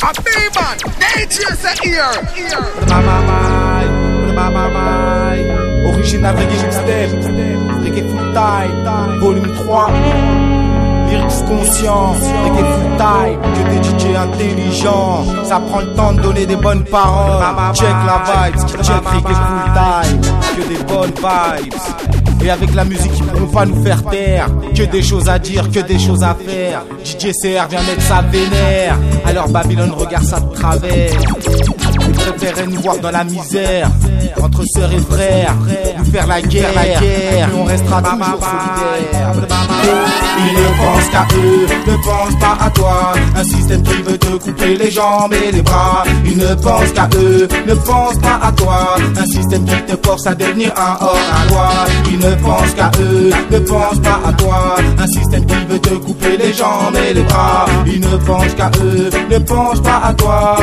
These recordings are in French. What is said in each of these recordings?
A B-man, dangerous here. Here. Original reggae mixtape, reggae full time, volume 3. Lyrics conscients, reggae full time, que des DJ intelligents. Ça prend le temps de donner des bonnes paroles. Check la vibe, check reggae full time, que des bonnes vibes. Et avec la musique, on va nous faire taire. Que des choses à dire, que des choses à faire. DJ CR vient mettre sa vénère. Alors Babylone regarde ça de travers. Ils préféraient nous voir dans la misère. Entre sœurs et frères, nous faire la guerre, la guerre. On restera toujours solidaires. Ils ne pensent qu'à eux, ne pensent pas à toi. Un système qui veut te couper les jambes et les bras. Ils ne pensent qu'à eux, ne pensent pas à toi. Un système qui te force à devenir un hors-la-loi. Ils ne pensent qu'à eux, ne pensent pas à toi. Un système qui veut te couper les jambes et les bras. Ils ne pensent qu'à eux, ne pensent pas à toi.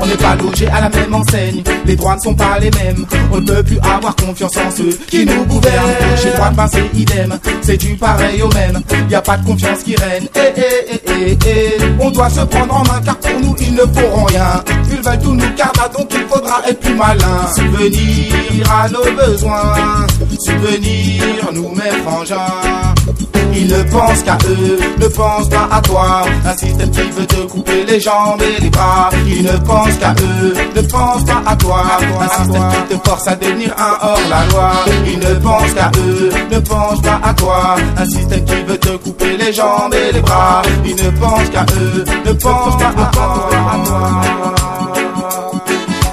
On n'est pas logé à la même enseigne, les droits ne sont pas les mêmes. On ne peut plus avoir confiance en ceux qui nous gouvernent. Chez droite, ben c'est idem, c'est du pareil au même. Y a pas de confiance qui règne. Eh, eh, eh, eh, eh. On doit se prendre en main car pour nous ils ne feront rien. Ils veulent tout nous karma donc il faudra être plus malin. Subvenir à nos besoins, subvenir nous mes frangins. Ils ne pensent qu'à eux, ne pensent pas à toi. Un système qui veut te couper les jambes et les bras. Ils ne pensent qu'à eux, ne pensent pas à toi. Un système qui te force à devenir un hors-la-loi. Ils ne pensent qu'à eux, ne pensent pas à toi. Un système qui veut te couper les jambes et les bras. Ils ne pensent qu'à eux, ne pensent pas à toi.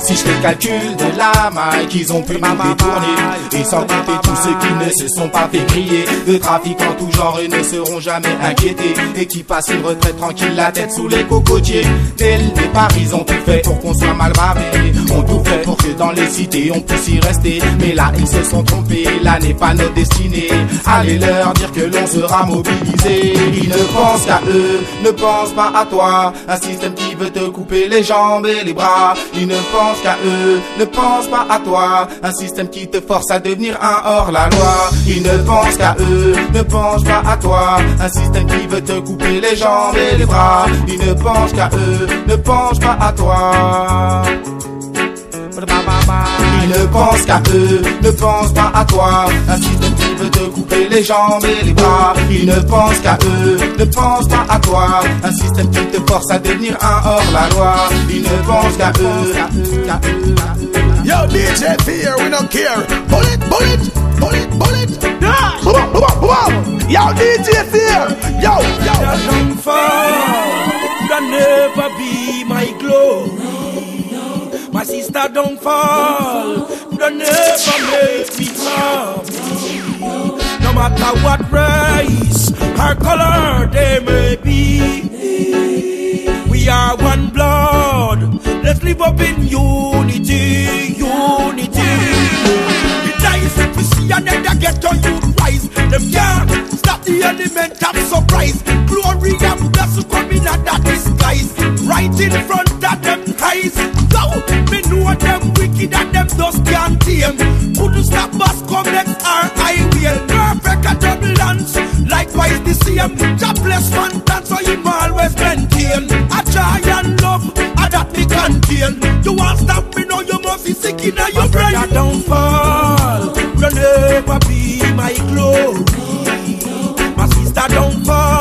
Si je fais le calcul de la maille qu'ils ont pu nous détourner Et sans compter tous ceux qui ne se sont pas fait griller. De trafic en tout genre et ne seront jamais inquiétés. Et qui passent une retraite tranquille la tête sous les cocotiers. Tel les paris ils ont tout fait pour qu'on soit mal barré. Ont tout fait pour que dans les cités on puisse y rester. Mais là ils se sont trompés, là n'est pas notre destinée. Allez leur dire que l'on sera mobilisé. Ils ne pensent qu'à eux, ne pensent pas à toi. Un système qui veut te couper les jambes et les bras. Ils ne pensent qu'à eux, ne pensent pas à toi. Un système qui te force à devenir un hors-la-loi. Ils ne pensent qu'à eux, ne pensent pas à toi. Un système qui veut te couper les jambes et les bras. Ils ne pensent qu'à eux, ne pensent pas à toi. Ils ne pensent qu'à eux, ne pensent pas à toi. Te couper les jambes et les bras. Ils ne pensent qu'à eux, ne pensent pas à toi. Un système qui te force à devenir un hors-la-loi. Ils ne pensent qu'à eux, qu'à eux. Yo, DJ Fear, we don't care. Bullet, bullet, bullet, bullet. Dash. Boom, boom, boom. Yo, DJ Fear. Yo, yo. That don't fall, that never be my glory. My sister don't fall, that never make me happy. Matter what race or color they may be, we are one blood. Let's live up in unity, unity. It's nice if we see get on you rise. Them can't stop the element of surprise. Glory and blessing coming out that disguise. Right in front of them eyes. Go, me know them wicked and them just can't tame. Couldn't stop us come next our highway. Perfect dance. Likewise the same. Jobless man dance so him always maintain. A and love, a that me contain. You want stop me now, you must be sick in your brain. My brother don't fall, will never be my glory. My sister don't fall,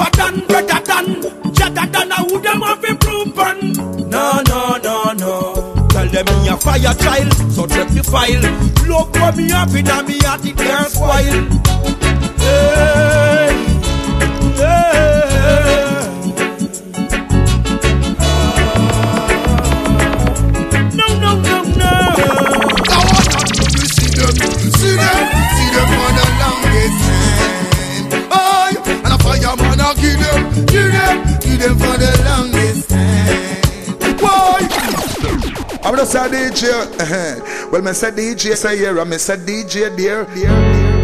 tougher than, better than, better than. I would them have improved on. No, no, no, no. Tell them me a fire child, so check the file. Look what me up in a me heart it can't spoil. Hey, them, for the longest time. Why? I'm gonna say DJ. well, me say DJ say here, me say DJ dear, dear, dear.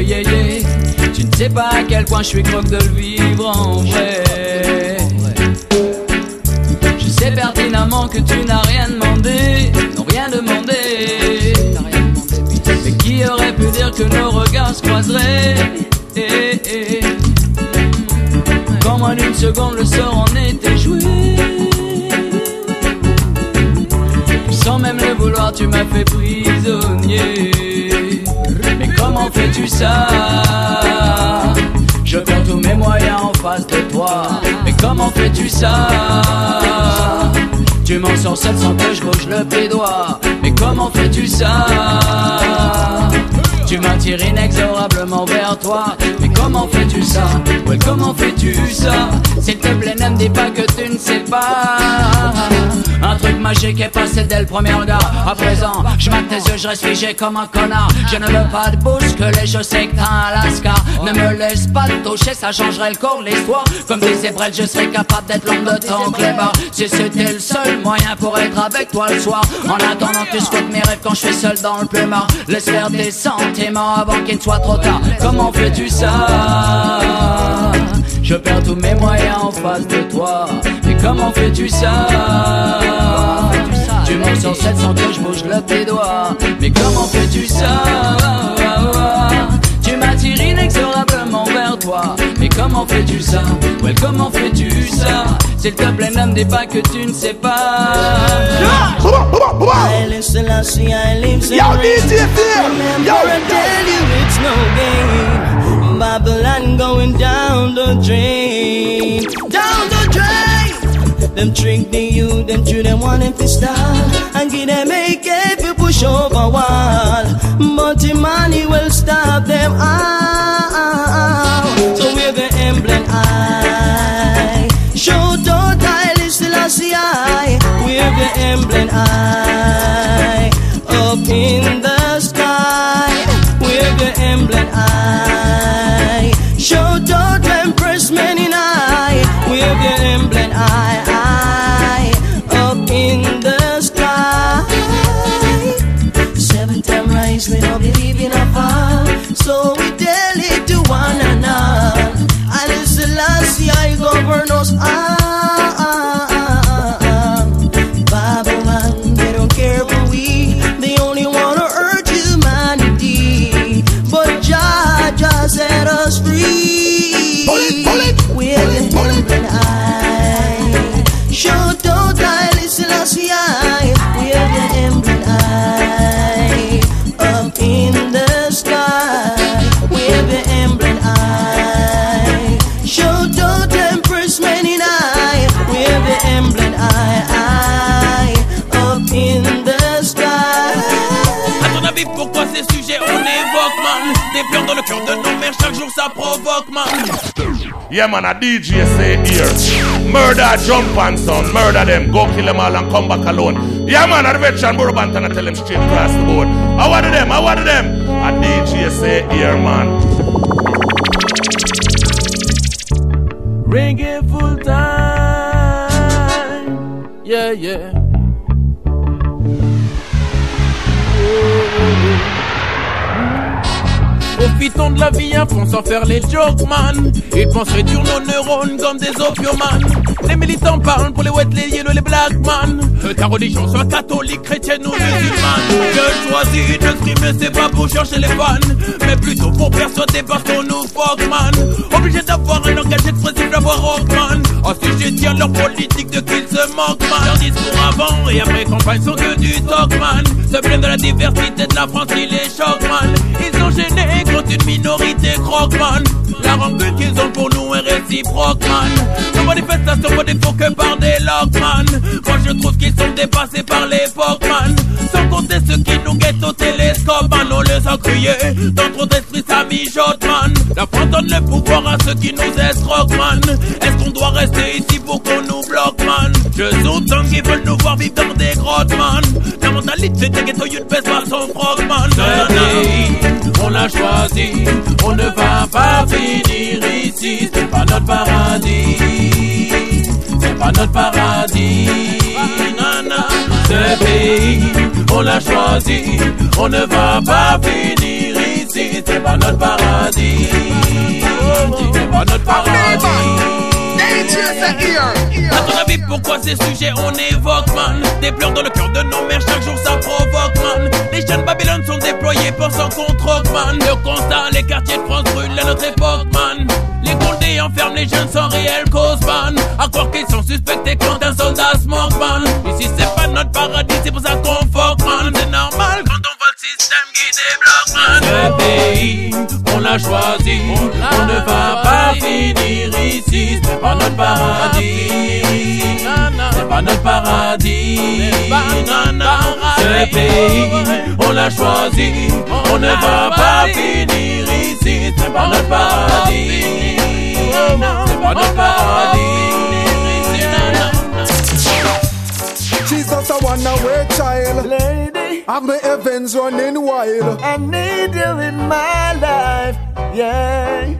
Tu ne sais pas à quel point je suis croque de le vivre en vrai. Je sais pertinemment que tu n'as rien demandé, non rien demandé. Mais qui aurait pu dire que nos regards se croiseraient? Eh, eh. Comme en une seconde le sort en était joué Sans même le vouloir tu m'as fait prisonnier comment fais-tu ça. Je perds tous mes moyens en face de toi. Mais comment fais-tu ça? Tu m'en sors seul sans que je bouge le pédois Mais comment fais-tu ça? Tu m'attires inexorablement vers toi. Mais comment fais-tu ça? Ouais comment fais-tu ça? S'il te plaît ne me dis pas que tu ne sais pas. Un truc magique est passé dès le premier regard. À présent je mate tes yeux je reste figé comme un connard. Je ne veux pas de bousculer je sais que t'as Alaska. Ne me laisse pas toucher ça changerait le de l'histoire. Comme disait Brel je serais capable d'être l'homme de ton clébard Si c'était le seul moyen pour être avec toi le soir. En attendant que tu mes rêves quand je suis seul dans le plumard. Laisse faire des avant qu'il ne soit trop tard. Comment fais-tu ça? Je perds tous mes moyens en face de toi. Mais comment fais-tu ça? Tu m'en sors 700 que je bouge le tes doigts. Mais comment fais-tu ça? Tu m'attires inexorablement vers toi comment fais-tu ça Ouais comment fais-tu ça S'il te plaît ne me dis pas que tu ne sais pas Haile Selassie, I live in Yo. DJ Fear. Remember Yo, I tell you it's no game. Babylon going down the drain, down the drain. Them trick the youth, them true them want them to stall and give them make if you push over wall. But the money will stop them all. See I we're the emblem I up in the sky we're the emblem I show don't empress many I we're the emblem I, I up in the sky Seven time rise, we don't believe in a fall. So we tell it to one another. And it's Selassie, I govern us all. Shout out I listen as we We have the emblem eye Up in the sky. We have the emblem eye Shout out Empress Men in eye We have the emblem eye Up in the sky. A ton avis pourquoi ces sujets on évoque man? Des pleurs dans le cœur de nos mères Chaque jour ça provoque man. Yeah, man, a DJ say here. Murder jump and son, murder them, go kill them all and come back alone. Yeah, man, a veteran Burbanton and tell them straight across the board. I want them, I want them. A DJ say here, man. Reggae full time. Yeah, yeah. Profitons de la vie à fond sans faire les jokes, man. Ils pensent réduire nos neurones comme des opiomanes. Les militants parlent pour les wet, les yellow, les black man. Que ta religion soit catholique, chrétienne ou musulmane. Je choisis de streamer, c'est pas pour chercher les fans. Mais plutôt pour persuader parce qu'on nous fuck, man. D'avoir un langage expressif, d'avoir rockman. Oh, si je leur politique de qu'ils se moquent, man. Leur discours avant et après campagne sont que du talk, man. Se plaignent de la diversité de la France, ils les choquent, man. Ils sont gênés quand une minorité croque, man. La rancune qu'ils ont pour nous est réciproque, man. Nos manifestations ne que par des locks, man. Moi je trouve qu'ils sont dépassés par l'époque, man. Sans compter ceux qui nous guettent au télescope, man. On les a criés, dans trop d'esprit ça mijote, man. La France donne le pouvoir à ceux qui nous escroquent, man. Est-ce qu'on doit rester ici pour qu'on nous bloque, man? Je sous-entends qu'ils veulent nous voir vivre dans des grottes, man. La mentalité des ghetto, une baisse pas son froc, man. Ce pays, on l'a choisi, on ne va pas finir ici, c'est pas notre paradis. C'est pas notre paradis. Ce pays, on l'a choisi, on ne va pas finir c'est pas notre paradis? C'est pas notre paradis? À ton avis, pourquoi ces sujets on évoque, man? Des pleurs dans le cœur de nos mères, chaque jour ça provoque, man. Les chaînes Babylone sont déployées pour s'en contre man. Le constat, les quartiers de France brûlent à notre époque, man. Les condés enferment les jeunes sans réelle cause, man. À croire qu'ils sont suspectés quand un soldat se manque, man. Ici c'est pas notre paradis, c'est pour ça qu'on fuck, man. C'est normal système qui débloque, pays, on l'a choisi On ne va pas finir ici. C'est pas notre paradis. C'est pas notre paradis. Ce pays, on l'a choisi On ne va pas finir ici. C'est pas notre paradis. C'est pas notre paradis. Jesus, I wanna wear child. Lady, Have the heavens running wild. I need you in my life. Yeah.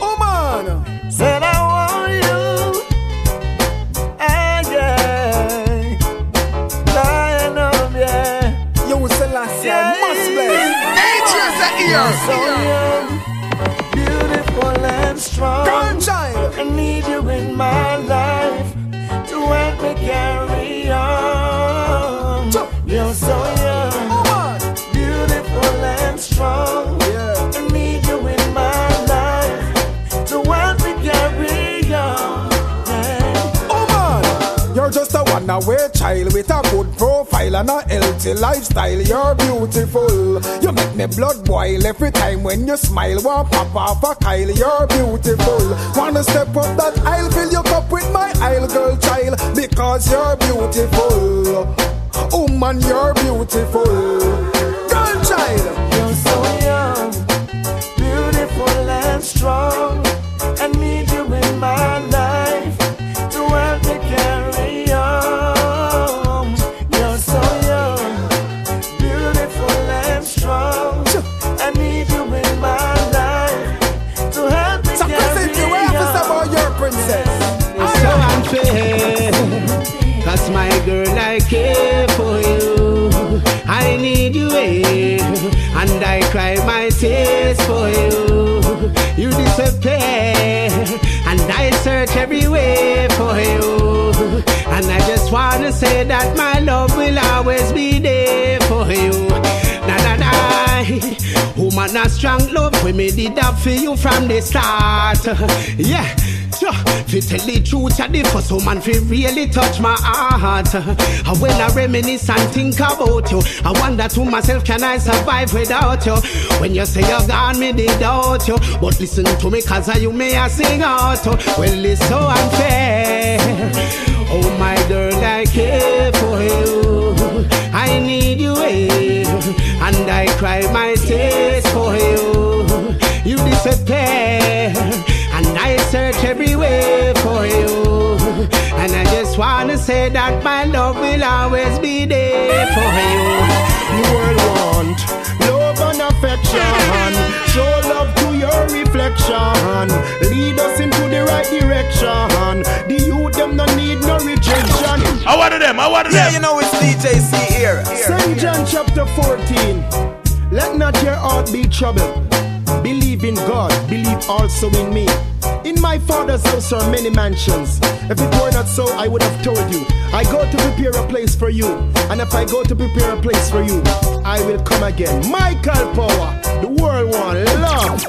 Oh man, Said I want you. Ah, yeah. Lion of, yeah. you Selassie, Yeah. I must bless. So young, beautiful and strong. Girl child. I need you in my life to help me carry strong. yeah. I need you in my life to help me carry on. Yeah. Oh man, you're just a one away child with a good profile and a healthy lifestyle. You're beautiful. You make me blood boil every time when you smile. One pop off a Kyle. You're beautiful. Wanna step up that aisle, fill your cup with my aisle, girl child, because you're beautiful. Oh man, you're beautiful. Girl child. Search everywhere for you. And I just wanna say that my love will always be there for you. Na na na. Woman, a strong love when me did that for you from the start. Yeah. Fi tell the truth, ya the first woman fi really touch my heart. And when I reminisce and think about you, I wonder to myself, can I survive without you? When you say you're gone, me they doubt you. But listen to me, cause I you may I sing out. Well, it's so unfair. Oh my girl, I care for you. I need you here, and I cry my tears for you. You disappear, search everywhere for you. And I just wanna say that my love will always be there for you. The world want love and affection. Show love to your reflection. Lead us into the right direction. The youth them no need no rejection. I wanted them, I wanted Yeah, you know it's DJ C here. St. John chapter 14. Let not your heart be troubled. In God, believe also in me. In my father's house are many mansions. If it were not so, I would have told you. I go to prepare a place for you. And if I go to prepare a place for you, I will come again. Michael Power, the world want love.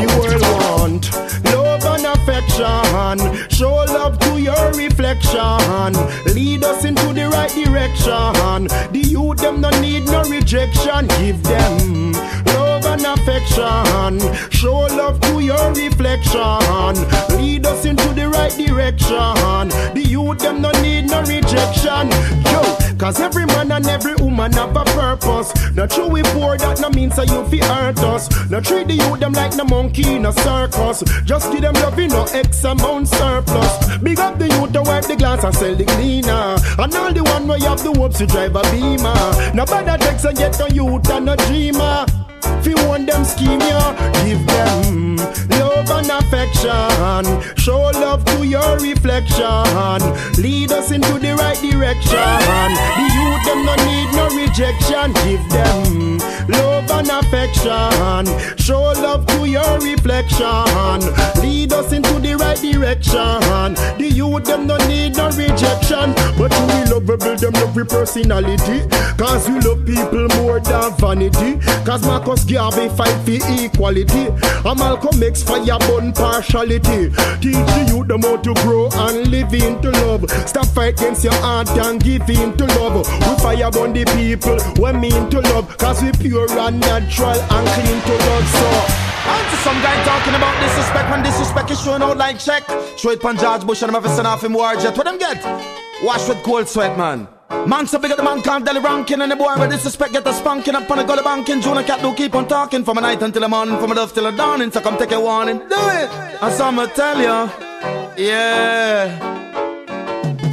The world want love and affection. Show love to your reflection. Lead us into the right direction. The youth them no need no rejection. Give them and affection. Show love to your reflection. Lead us into the right direction. The youth them no need no rejection. Yo, cause every man and every woman have a purpose. Not true we poor, that no means that you fi hurt us. Not treat the youth them like no monkey in a circus. Just give them love in no X amount surplus. Big up the youth to wipe the glass and sell the cleaner. And all the one you have the hopes to drive a beamer. No better text and get a youth and a dreamer. Fi want them scheme ya, give them love and affection. Show love to your reflection. Lead us into the right direction. The youth them no need no rejection. Give them love and affection. Show love to your reflection. Lead us into the right direction. The youth them no need no rejection. But you will build them love with personality. Cause we love people more than vanity. Cause Marcus Garvey fight for equality. And Malcolm X fire burn partiality. Teach you the youth to grow and live into love. Stop fight against your heart and give in to love. We fire burn the people we mean to love. Cause we pure and natural and clean to love. So Answer some guy talking about disrespect when disrespect is showing out like check. Show it pan George Bush and I'm ever send off him war jet. What them get? Wash with cold sweat, man. Man so big at the man can't tell ranking and the boy with disrespect get the spanking up on the gully banking. June cat do keep on talking from a night until the morning, from a dusk till the dawning. So come take a warning. Do it. And some will tell you. Yeah.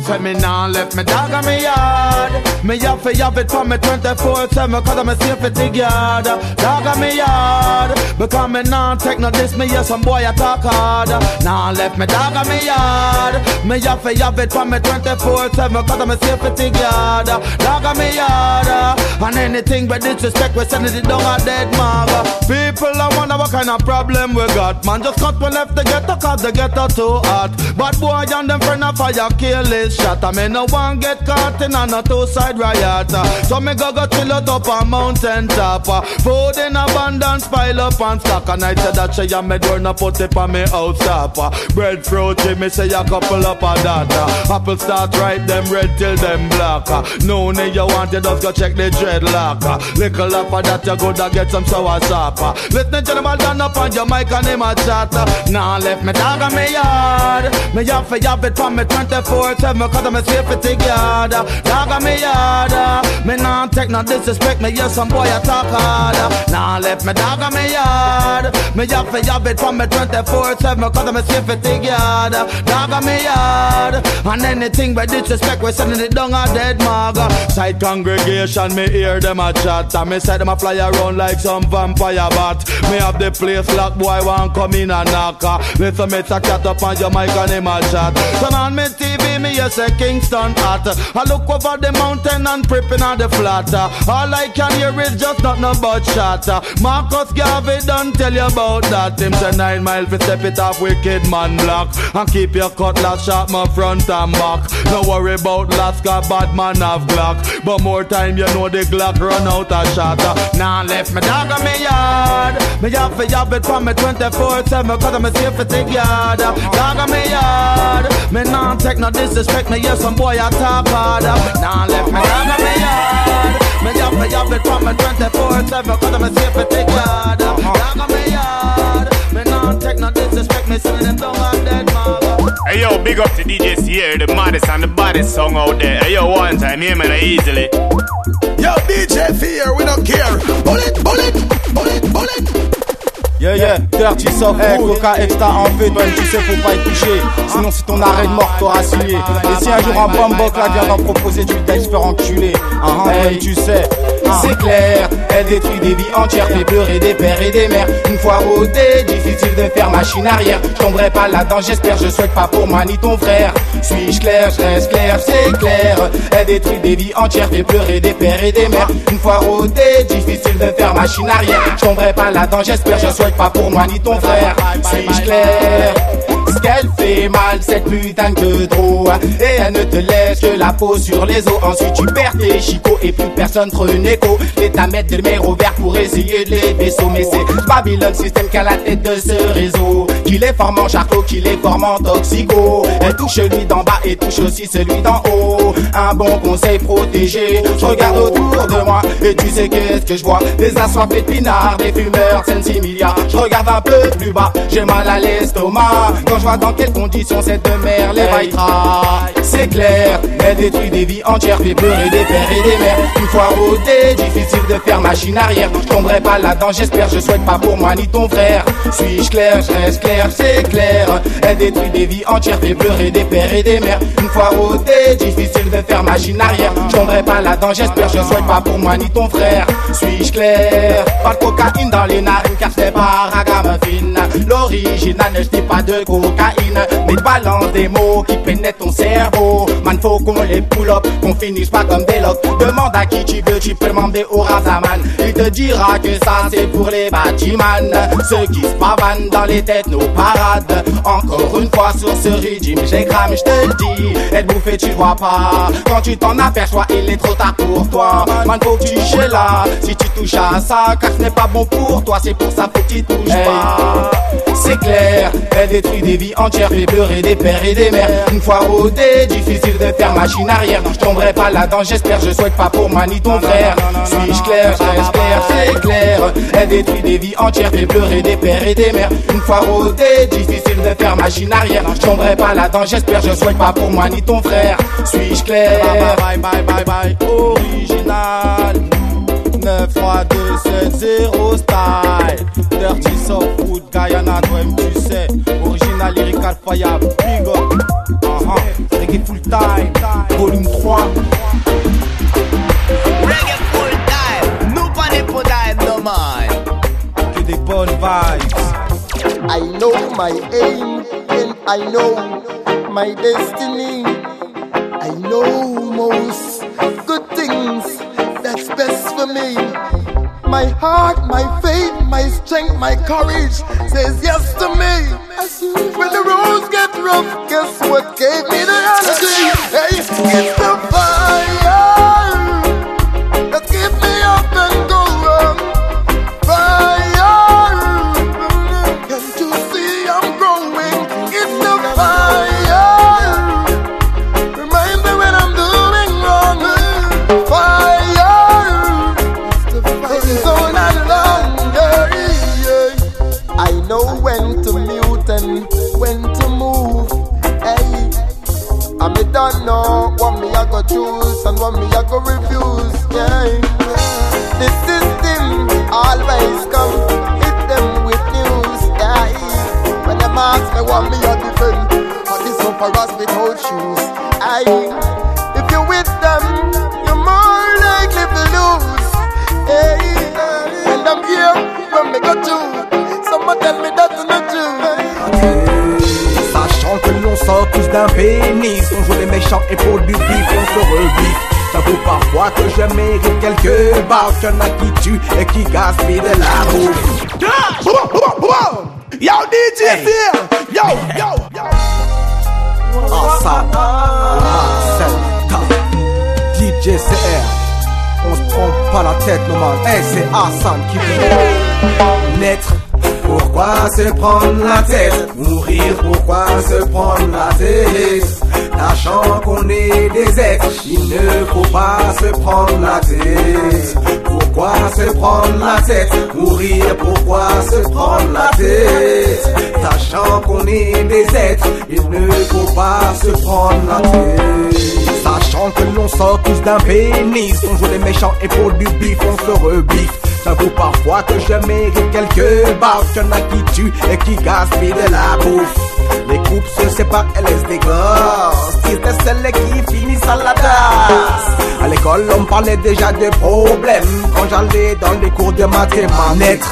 Say me now left me dog on me yard. Me have to have it for me 24-7 Cause I'm a safety guard Dog on me yard. Because me now take no this Me hear some boy attack hard. Now left me dog on me yard. Me have to have it for me 24-7 Cause I'm a safety guard Dog on me yard. And anything but disrespect We sending it down a dead mug People I wonder what kind of problem we got. Man just cut we left the ghetto Cause the ghetto too hot. But boy and them friend of fire kill this shot I me no one get caught in a no two side riot. So me go go chill out up a mountain top uh. Food in abundance pile up and stock And I said that she and me door no put it on me house uh. Breadfruit me say a couple up of that uh. Apple start right them red till them black. No need you want you just go check the dreadlock. Little up of that you to get some sour sap. Let the gentleman turn up on your mic and him a chat. Now left me dog on me yard Me have to have it from me 24-7 Cause I'm a safety guard Dog on me yard Me nah take no disrespect Me hear some boy attack hard Nah left me dog on me yard. Me have to have it from me 24-7 Cause I'm a safety guard Dog on me yard. And anything by disrespect We sending it down a dead mug. Side congregation Me hear them a chat. And me say them a fly around like some vampire bat. Me have the place locked Boy want come in and knock. Listen me a cat up on your mic and him a chat. Turn on me TV Me hear say Kingston hot. I look over the mountain and prepping on the flat. All I can hear is just not no but shot. Marcus Garvey don't tell you about that. Him say nine mile fi step it off wicked man block. And keep your cutlass sharp my front and back. No worry about last got bad man have Glock. But more time you know the Glock run out of shot. Now left me dog on me yard. Me have fi have it from me 24-7 cause I'm a safety guard. Dog on me yard. Me nah take no disrespect. Me hear some boy I talk hard. Now left me dog on me yard. Me have fi have it from me 24-7 cause I'm a safety guard. Dog on me yard. Me nah take no disrespect. Me send them down a dead mother. Hey yo, big up to DJ Sierra, the maddest and the baddest song out there. Hey yo, one time, hear me now easily. Yo, DJ Fear, we don't care. Bullet, bullet, bullet, bullet. Yeah, yeah, Dirty Soft, hey, Coca Extra en fait, toi tu sais faut pas y toucher. Sinon c'est ton arrêt de mort t'auras signé. Et si un jour un bamboc là vient d'en proposer tu te laisses faire enculer. Ah hey, tu sais c'est clair, elle détruit des vies entières, fait pleurer des pères et des mères. Une fois rodé, difficile de faire machine arrière. Je pas là-dedans, j'espère, je souhaite pas pour moi ni ton frère. Suis-je clair, je reste clair, c'est clair. Elle détruit des vies entières, fait pleurer des pères et des mères. Une fois rodé, difficile de faire machine arrière. Je pas là-dedans, j'espère, je souhaite pas pour moi ni ton frère. Suis-je clair? Ce qu'elle fait mal, cette putain de trop Et elle ne te laisse que la peau sur les os. Ensuite tu perds tes chicots et plus personne te écho Et t'as mettre des numéros verts pour essayer de les vaisseaux Mais c'est Babylon System qui a la tête de ce réseau. Qui les forme en charcot, qui les forme en toxico. Elle touche lui d'en bas et touche aussi celui d'en haut. Un bon conseil protégé. Je regarde autour de moi et tu sais qu'est-ce que je vois. Des assoiffés de pinards, des fumeurs, sensimilia Je regarde un peu plus bas, j'ai mal à l'estomac Je vois dans quelles conditions cette mère les vaillera C'est clair, elle détruit des vies entières Fait pleurer des pères et des mères. Une fois rodé, difficile de faire machine arrière. Je tomberai pas là-dedans, j'espère, je souhaite pas pour moi ni ton frère. Suis-je clair, je reste clair, c'est clair. Elle détruit des vies entières, fait pleurer des pères et des mères. Une fois rodé, difficile de faire machine arrière. Je tomberai pas là-dedans, j'espère, je souhaite pas pour moi ni ton frère. Suis-je clair? Pas de cocaïne dans les narines car c'est pas ragamuffin. L'original je dis pas de cocaïne. Mais balance des mots qui pénètrent ton cerveau Man faut qu'on les pull up, qu'on finisse pas comme des locks. Demande à qui tu veux, tu peux demander au Razaman Il te dira que ça c'est pour les bâtimans Ceux qui se pavanent dans les têtes nos parades. Encore une fois sur ce régime j'ai cramé, je te le dis. Être bouffé tu vois pas. Quand tu t'en aperçois il est trop tard pour toi. Man faut que tu chez là. Si tu touches à ça car ce n'est pas bon pour toi. C'est pour ça faut que tu touches pas. C'est clair, elle détruit des vies entières Fait pleurer des pères et des mères. Une fois rodé, difficile de faire machine arrière. Je tomberai pas là-dedans, j'espère, je souhaite pas pour moi ni ton frère. Suis-je clair, je reste clair, c'est clair. Elle détruit des vies entières, fait pleurer des pères et des mères. Une fois rodé, difficile de faire machine arrière. Je tomberai pas là-dedans, j'espère, je souhaite pas pour moi ni ton frère. Suis-je clair? Bye bye bye bye bye. Original. 9, 3, 2, 7, 0 style. Dirty Soft Food, Guyana, toi-même tu sais Original, lyrical, fire, big up uh-huh. Reggae full time, volume 3 Reggae full time, no panic for time, no man. Que des bonnes vibes I know my aim and I know my destiny. I know most good things that's best for me. My heart, my faith, my strength, my courage says yes to me. When the roads get rough, guess what gave me the energy? Hey, it's the fire when me got you. Someone tell me that's not true. Sachant que l'on sort tous d'un pénis. On joue les méchants et pour du bif, on se rebiffe. J'avoue parfois que je mérite quelques barres. Y'en a qui tuent et qui gaspillent de la bouffe. Yo, DJ here. Yo, yo, yo. Hassan, Marcel, DJ CR. Pas la tête, non man. Hey, c'est Hassan qui naître. Pourquoi se prendre la tête? Mourir, pourquoi se prendre la tête? Sachant qu'on est des êtres, il ne faut pas se prendre la tête. Pourquoi se prendre la tête? Mourir, pourquoi se prendre la tête? Sachant qu'on est des êtres, il ne faut pas se prendre la tête. Sachant que l'on sort tous d'un pénis, on joue les méchants et pour du bif, on se rebiffe. J'avoue parfois que je mérite quelques barres, y'en a qui tuent et qui gaspillent de la bouffe. Les couples se séparent et laissent des gosses. C'était celles qui finissent à la tasse. À l'école, on parlait déjà des problèmes quand j'allais dans les cours de mathématiques.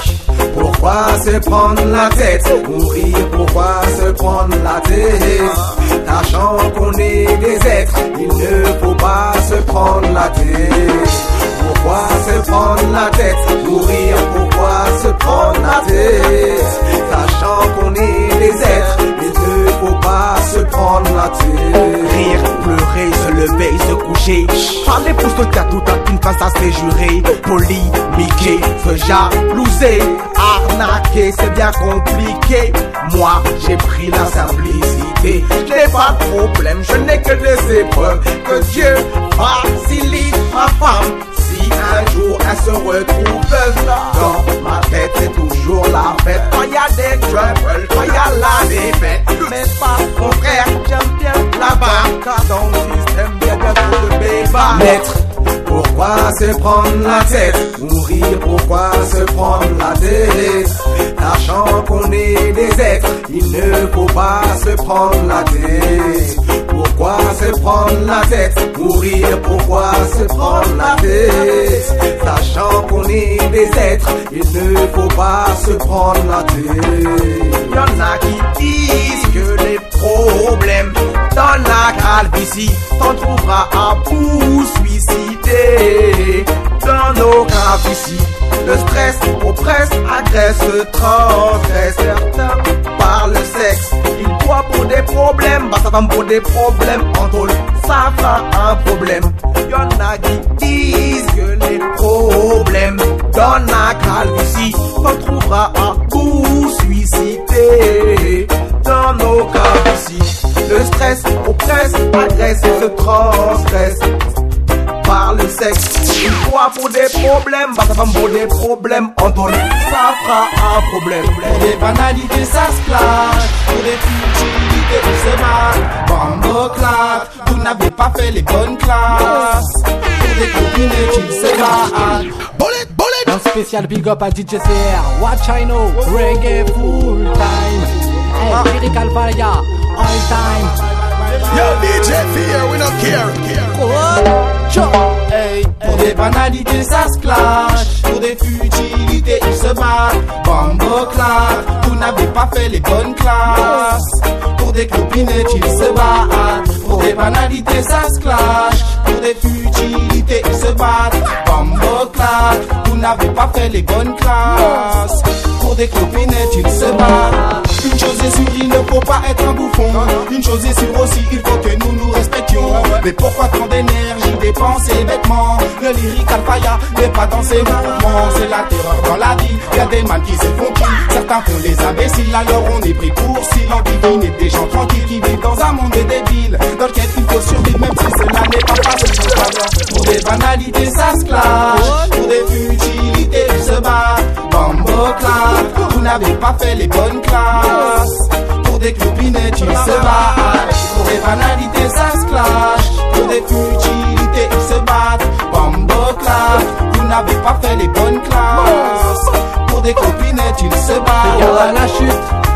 Pourquoi se prendre la tête? Mourir, pourquoi se prendre la tête? Sachant qu'on est des êtres, il ne faut pas se prendre la tête. Pourquoi se prendre la tête? Mourir, pourquoi se prendre la tête? Sachant qu'on est des êtres, il ne faut pas se prendre la tête. Rire, pleurer, se lever, se coucher. Parler pour cas tout à une face à se jurer. Polémiquer, se jalouser. Arnaquer, c'est bien compliqué. Moi, j'ai pris la simplicité. Je n'ai pas de problème, je n'ai que des épreuves. Que Dieu facilite ma femme. Si un jour elle se retrouve veuve, dans ma tête c'est toujours la fête. Quand y a des troubles, quand y a la défaite, mais pas mon frère, j'aime bien là-bas. Car dans le système, y a de bébés. Maître, pourquoi se prendre la tête? Mourir, pourquoi se prendre la tête? Sachant qu'on est des êtres, il ne faut pas se prendre la tête. Pourquoi se prendre la tête? Mourir, pourquoi se prendre la tête? Sachant qu'on est des êtres, il ne faut pas se prendre la tête. Y'en a qui disent que les problèmes dans la calvitie t'en trouveras à vous suicider. Dans nos ici, le stress oppresse, agresse, transgresse. Certains par le sexe, ils boivent pour des problèmes, bah ça va pour des problèmes entre ça fera un problème. Y'en a qui disent que les problèmes dans la calvitie t'en trouveras à vous suicider. Dans nos cas le stress oppresse, agresse, se transgresse par le sexe. Une fois pour des problèmes, bah ça va pour des problèmes entre eux, ça fera un problème. Pour des banalités, ça se clash. Pour des futilités, on se bat. Bambo claque, vous n'avez pas fait les bonnes classes. Pour des copinettes, ils se battent. Bullet, bullet. Un spécial big up à DJ CR, Watch I know, reggae full time. Hey, Lyrical Fire, all time. Yo, DJ Fear, we don't care. Pour des banalités, ça se clash. Pour des futilités, ils se battent. Bambo claque, vous n'avez pas fait les bonnes classes. Pour des clopinettes, ils se battent. Pour des banalités, ça se clash. Pour des futilités, ils se battent. Bambo claque, vous n'avez pas fait les bonnes classes. Pour des clopinettes, ils se battent. Une chose est sûre, il ne faut pas être un bouffon. Une chose est sûre aussi, il faut que nous nous respections. Mais pourquoi tant d'énergie dépensée bêtement Le lyrique alphaya n'est pas dans ses mouvements. C'est la terreur dans la vie. Y a des mal qui se font qui? Certains font les imbéciles, alors on est pris pour silent. Et des gens tranquilles qui vivent dans un monde de débiles. Dans lequel il faut survivre, même si cela n'est pas facile. Pour des banalités, ça se clash. Pour des futilités, se battent. Bambo claque, vous n'avez pas fait les bonnes classes. Pour des clopinettes, ils se battent. Pour des banalités, ça se clash. Pour des futilités, ils se battent. Bambo vous n'avez pas fait les bonnes classes. Pour des copinettes, ils se battent. Regarde à la chute,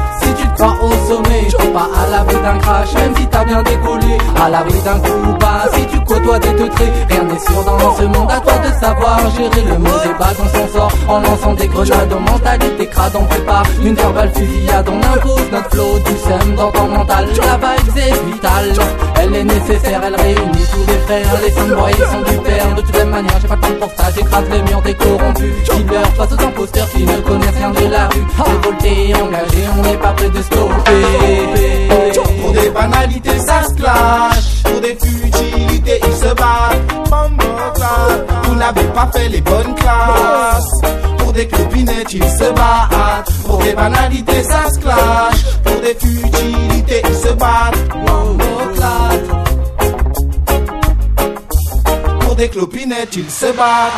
pas au sommet, t'es pas à l'abri d'un crash, même si t'as bien décollé, à l'abri d'un coup bas, si tu côtoies des teutrés, rien n'est sûr dans ce monde, à toi de savoir gérer le monde. Débat on s'en sort, en lançant des grenades, en mentalité crade, on prépare une verbale fusillade, on impose notre flow du seum dans ton mental, la vibe c'est vital, elle est nécessaire, elle réunit tous les frères, les sandboys sont du père, de toutes les manières, j'ai pas le temps pour ça, j'écrase les murs des corrompus, killer face aux imposteurs qui ne connaissent rien de la rue, révolté, engagé, on n'est pas prêt de Pour des banalités, ça se clash. Pour des futilités, ils se battent. Vous n'avez pas fait les bonnes classes. Pour des clopinettes, ils se battent. Pour des banalités, ça se clash. Pour des futilités, ils se battent. Pour des clopinettes, ils se battent.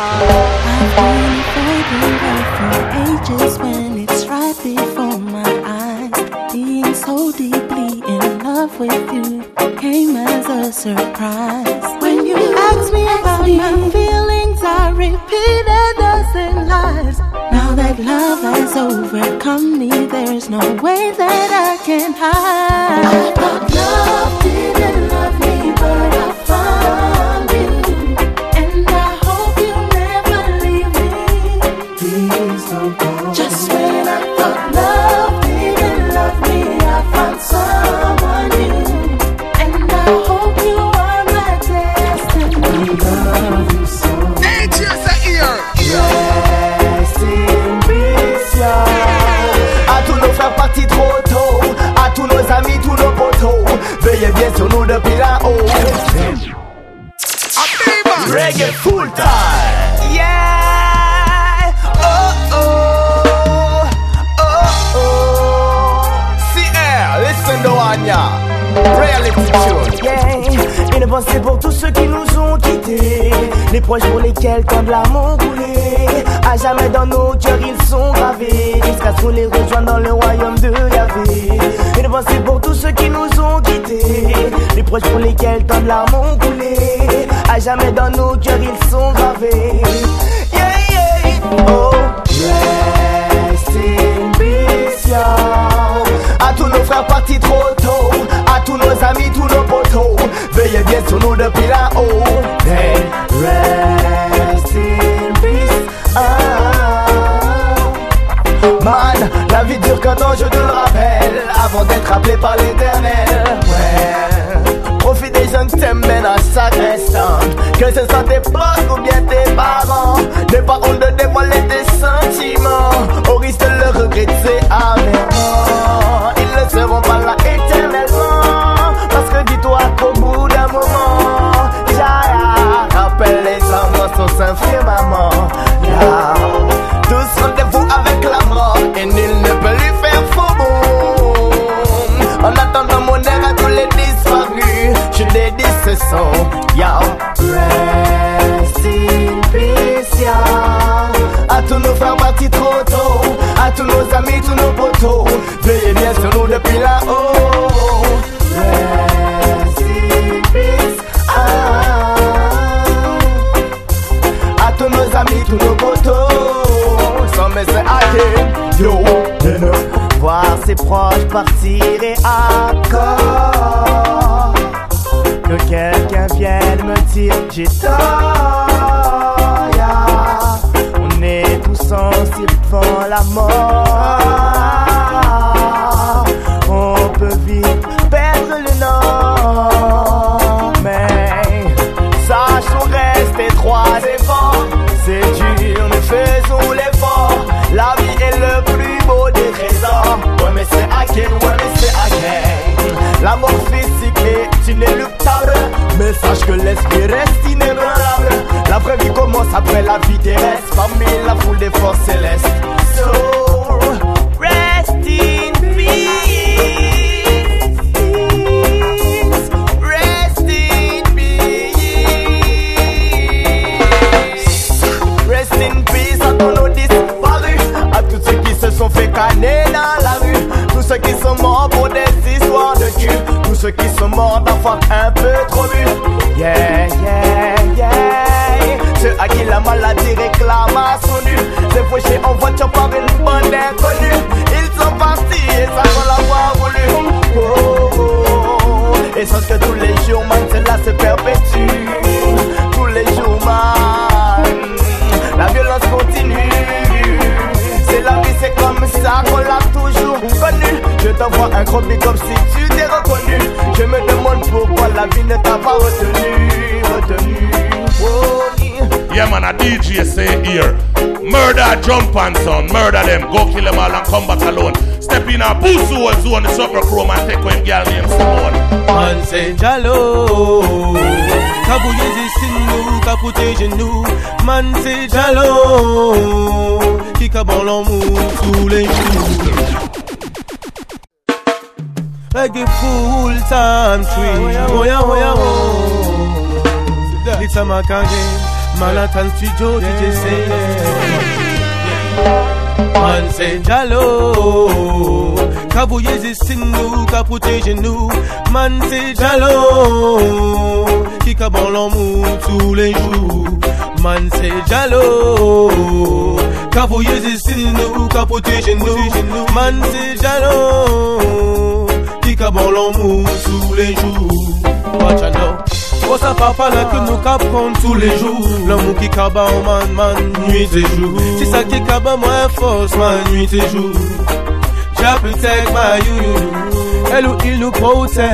With you came as a surprise. When you asked me about my feelings, I repeated dozen lies. Now that love has overcome me, there's no way that I can hide. I thought love Reggae full time, yeah. Oh oh, oh oh. CR, listen to Anya. Reality tune. Yeah. Une pensée pour tous ceux qui nous ont quittés, les proches pour lesquels tant de ont coulé. À jamais dans nos cœurs ils sont gravés, jusqu'à ce qu'on les rejoigne dans le royaume de Yahvé. Une pensée pour tous ceux qui nous ont quittés, les proches pour lesquels tant de ont coulé. À jamais dans nos cœurs ils sont gravés. Yeah, yeah. Oh. À tous nos frères partis trop tôt, à tous nos amis, tous nos potos, veillez bien sur nous depuis là-haut. Instant Que ce soit nos amis, tous nos potos Veillez bien sur nous depuis là-haut. Rest in peace ah. À tous nos amis, tous nos potos Sans me say again Yo, dinner Voir ses proches partir et accord Que quelqu'un vienne me dire j'ai tort que l'esprit reste inébranlable. La vraie vie commence après la vie terrestre Parmi la foule des forces célestes. So, rest in peace. Nos disparus À tous ceux qui se sont fait canner dans la rue. Tous ceux qui sont morts pour des d'avoir un peu trop bu Yeah, yeah, yeah Ceux à qui la maladie réclame à son nu C'est fauché en voiture par une bande inconnue Ils sont pas partir sans qu'on l'avoir voulu. Oh, oh, oh. Et sauf que tous les jours, man, cela se perpétue. Tous les jours, man, Je t'envoie un gros big up si tu t'es reconnu. Je me demande pourquoi la vie ne t'a pas retenu, retenu. Oh, yeah. Yeah, man, a DJ say here. Murder jump and son, murder them, go kill them all and come back alone. Step in a pussy hole zone, the super chrome and take one girl named Simone. Man say jalo Kabouye zistin nou, ka proteje nou Man say jalo Ki ka bon l'amou tous les jours Reggae full time tree Oh yeah, oh yeah, oh It's a Macan game Manhattan Studio DJ say Man say jalo Kabouye zistin nou, ka proteje Man say jalo Ki ka bon l'amou tous les jours Man say jalo Kabouye zistin nou, ka proteje nou Man say jalo Ki ka bon l'amou tous les jours Oh ça pas là que nous capons tous les jours L'amour qui kaba en man man nuit et jour C'est ça qui kaba moi force man nuit et jour Jah protect my you Elle ou il nous protège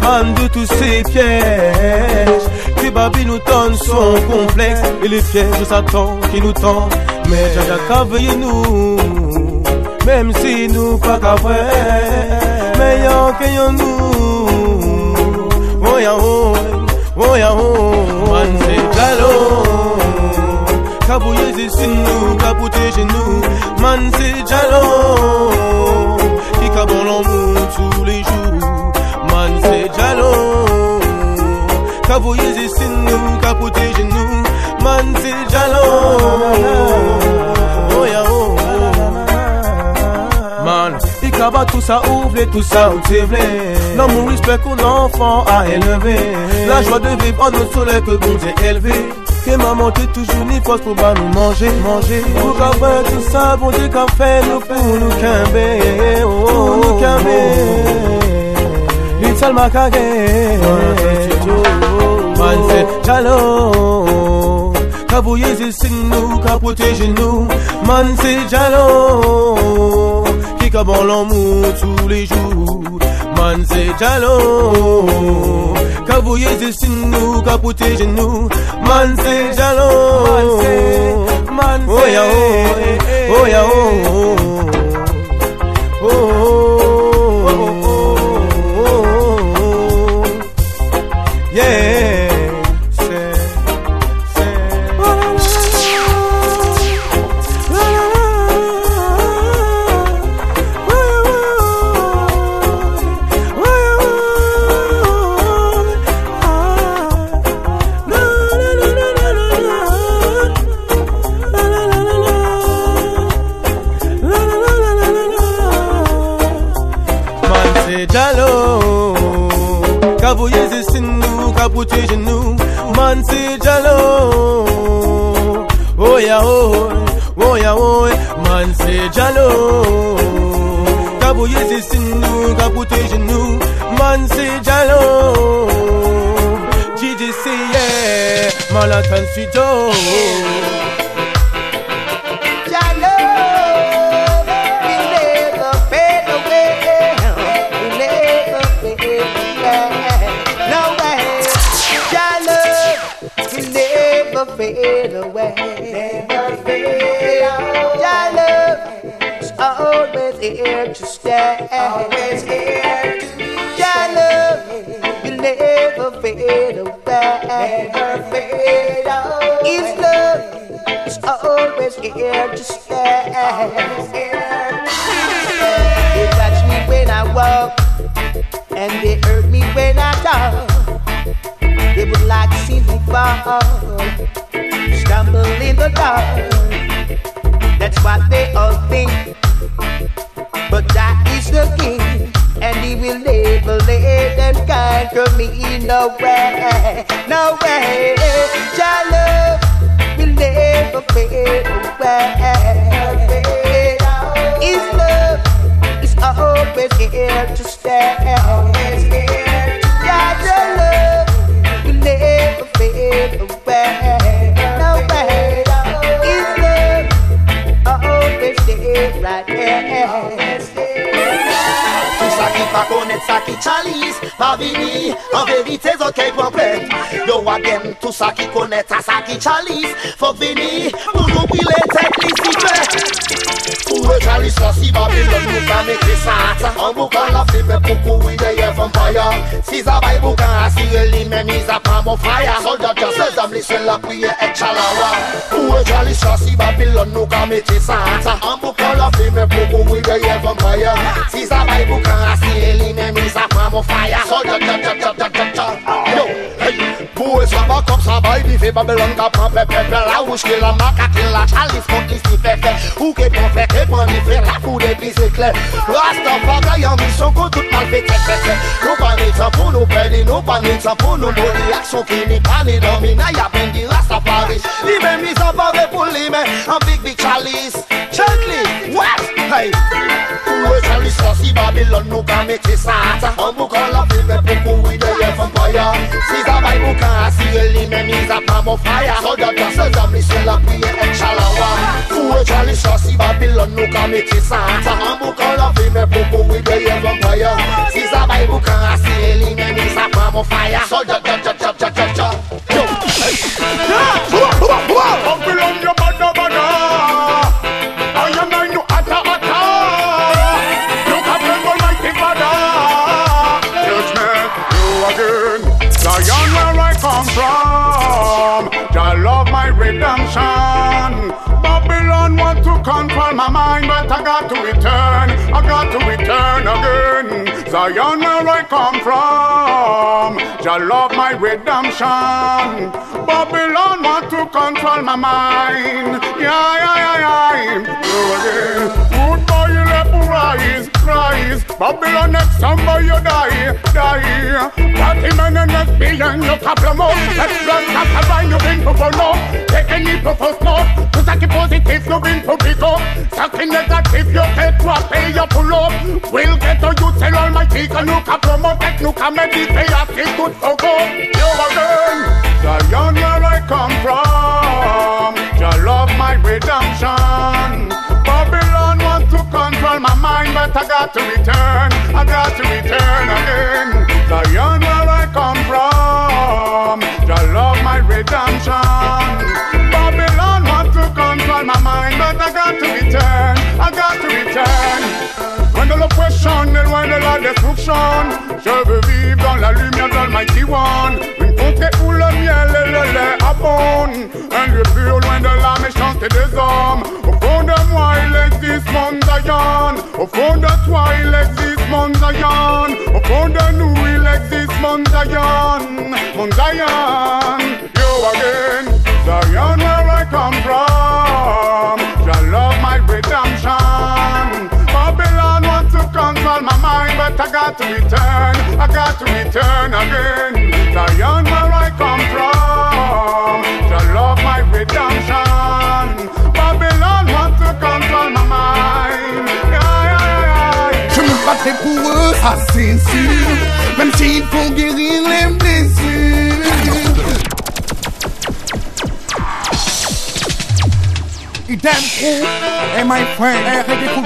Man de tous ces pièges Que Babi nous donne son complexe Et les pièges de Satan qui nous tend Mais Jah Jah veillé nous Même si nous pas qu'à Meilleur que yon nous Oh ya oh, oh ya oh Man say jalo. Kabouye zistin nou, ka proteje nou Man say jalo. Ki ka bon l'amou tous les jours Man say jalo. Kabouye zistin nou, ka proteje nou Man say jalo I kaba tout ça ouvre tout ça vrai L'amour, respect qu'on enfant a élevé. La joie de vivre en notre soleil que bon Dieu élevé Que maman t'es toujours ni force pour pas nous manger, manger. Pour qu'après tout ça, bon Dieu qu'a fait nous pour nous camber oh, Pour nous camber Little Macage Man c'est jalo Kabouye zistin nou, ka proteje nou Man c'est jalo Ka bon l'amour tous les jours. Man c'est jalo Kabouye zistin nou, ka proteje nou Man c'est jalo Man c'est Oh ya oh, oh ya oh Oh, here to stay. They touch me when I walk, and they hurt me when I talk. They would like to see me fall, stumble in the dark. That's what they all think. But that is the king, and he will never let them conquer me. In no way, no way. Your love will never fade away. His love is always here to stay. Always here. Love will never fade away. No way. His love always stay right here. Always Tout ça qui pas pa vini. An verite zon key pou an plen Yo wagen tout sa ki konet, sa sa ki chalis Fok vini, pou nou bile tek li si kwen Pour le chalice là si Babylone nous a mettre ça En boucan la flip pour courir derrière vampire Si ça va boucan assurer lui même ils apprennent mon fire. Soldat just les hommes laissent la prière et chalawa. Pour le chalice là si Babylone nous a mettre ça En boucan la flip pour courir derrière vampire Si ça va boucan assurer lui même ils apprennent mon fire. Soldat just just just just just Yo, hey Pour ça va comme ça va il fait Babylone qu'a prend pépé La rouge qui la maca qui la chalice contre l'ici fait fait Ou que ton fait que prend il fait la foule et puis c'est clair Rastafari en mission contre toute mal fait Nous pas ni temps pour nous perdre Nous pas ni temps pour nous mourir Action qui n'est pas ni domina Y'a peine dit Rastafari Lui même mis en parler pour lui mais En big big chalice Gently, what? Hey Pour le chalice là si Babylone nous qu'a mettre ça En boucan la vie pour courir derrière vampire Si ça va boucan assurer lui même ils apprennent mon fire. Soldat dans ses hommes c'est la prière et chalawa Pour le chalice là si Babylone nous qu'a mettre ça En boucan la redemption. Babylon want to control my mind. Yeah, yeah, yeah, yeah. You again. Goodbye, let rise, rise. Babylon next summer you die, die. Party man and lesbian, no problem. Let's run, tap, find you been to for no. Take any to for smoke. To suck positive, you been to pick up. Sucking negative, you get to pay your pull up. We'll get to you, tell almighty, can you can promote, take no comedy, pay us, it's good for go. You again. Zion where I come from. Jah love my redemption. Control my mind, but I got to return. I got to return again. Zion where I come from. Jah love my redemption. Babylon want to control my mind, but I got to return. I got to return. L'oppression loin de la destruction. Je veux vivre dans la lumière de l'Almighty One. Une contrée où le miel et le lait abondent. Un lieu pur loin de la méchanceté des hommes. Au fond de moi il existe mon Zion. Au fond de toi il existe mon Zion. Au fond de nous il existe mon Zion. Mon Zion. You again. Zion where I come from but I got to return. I got to return again. Zion, where I come from, to love my redemption. Babylon want to control my mind. Je me battrai pour eux, ça c'est sûr. Même s'il faut guérir les blessures. Idem crew et my friend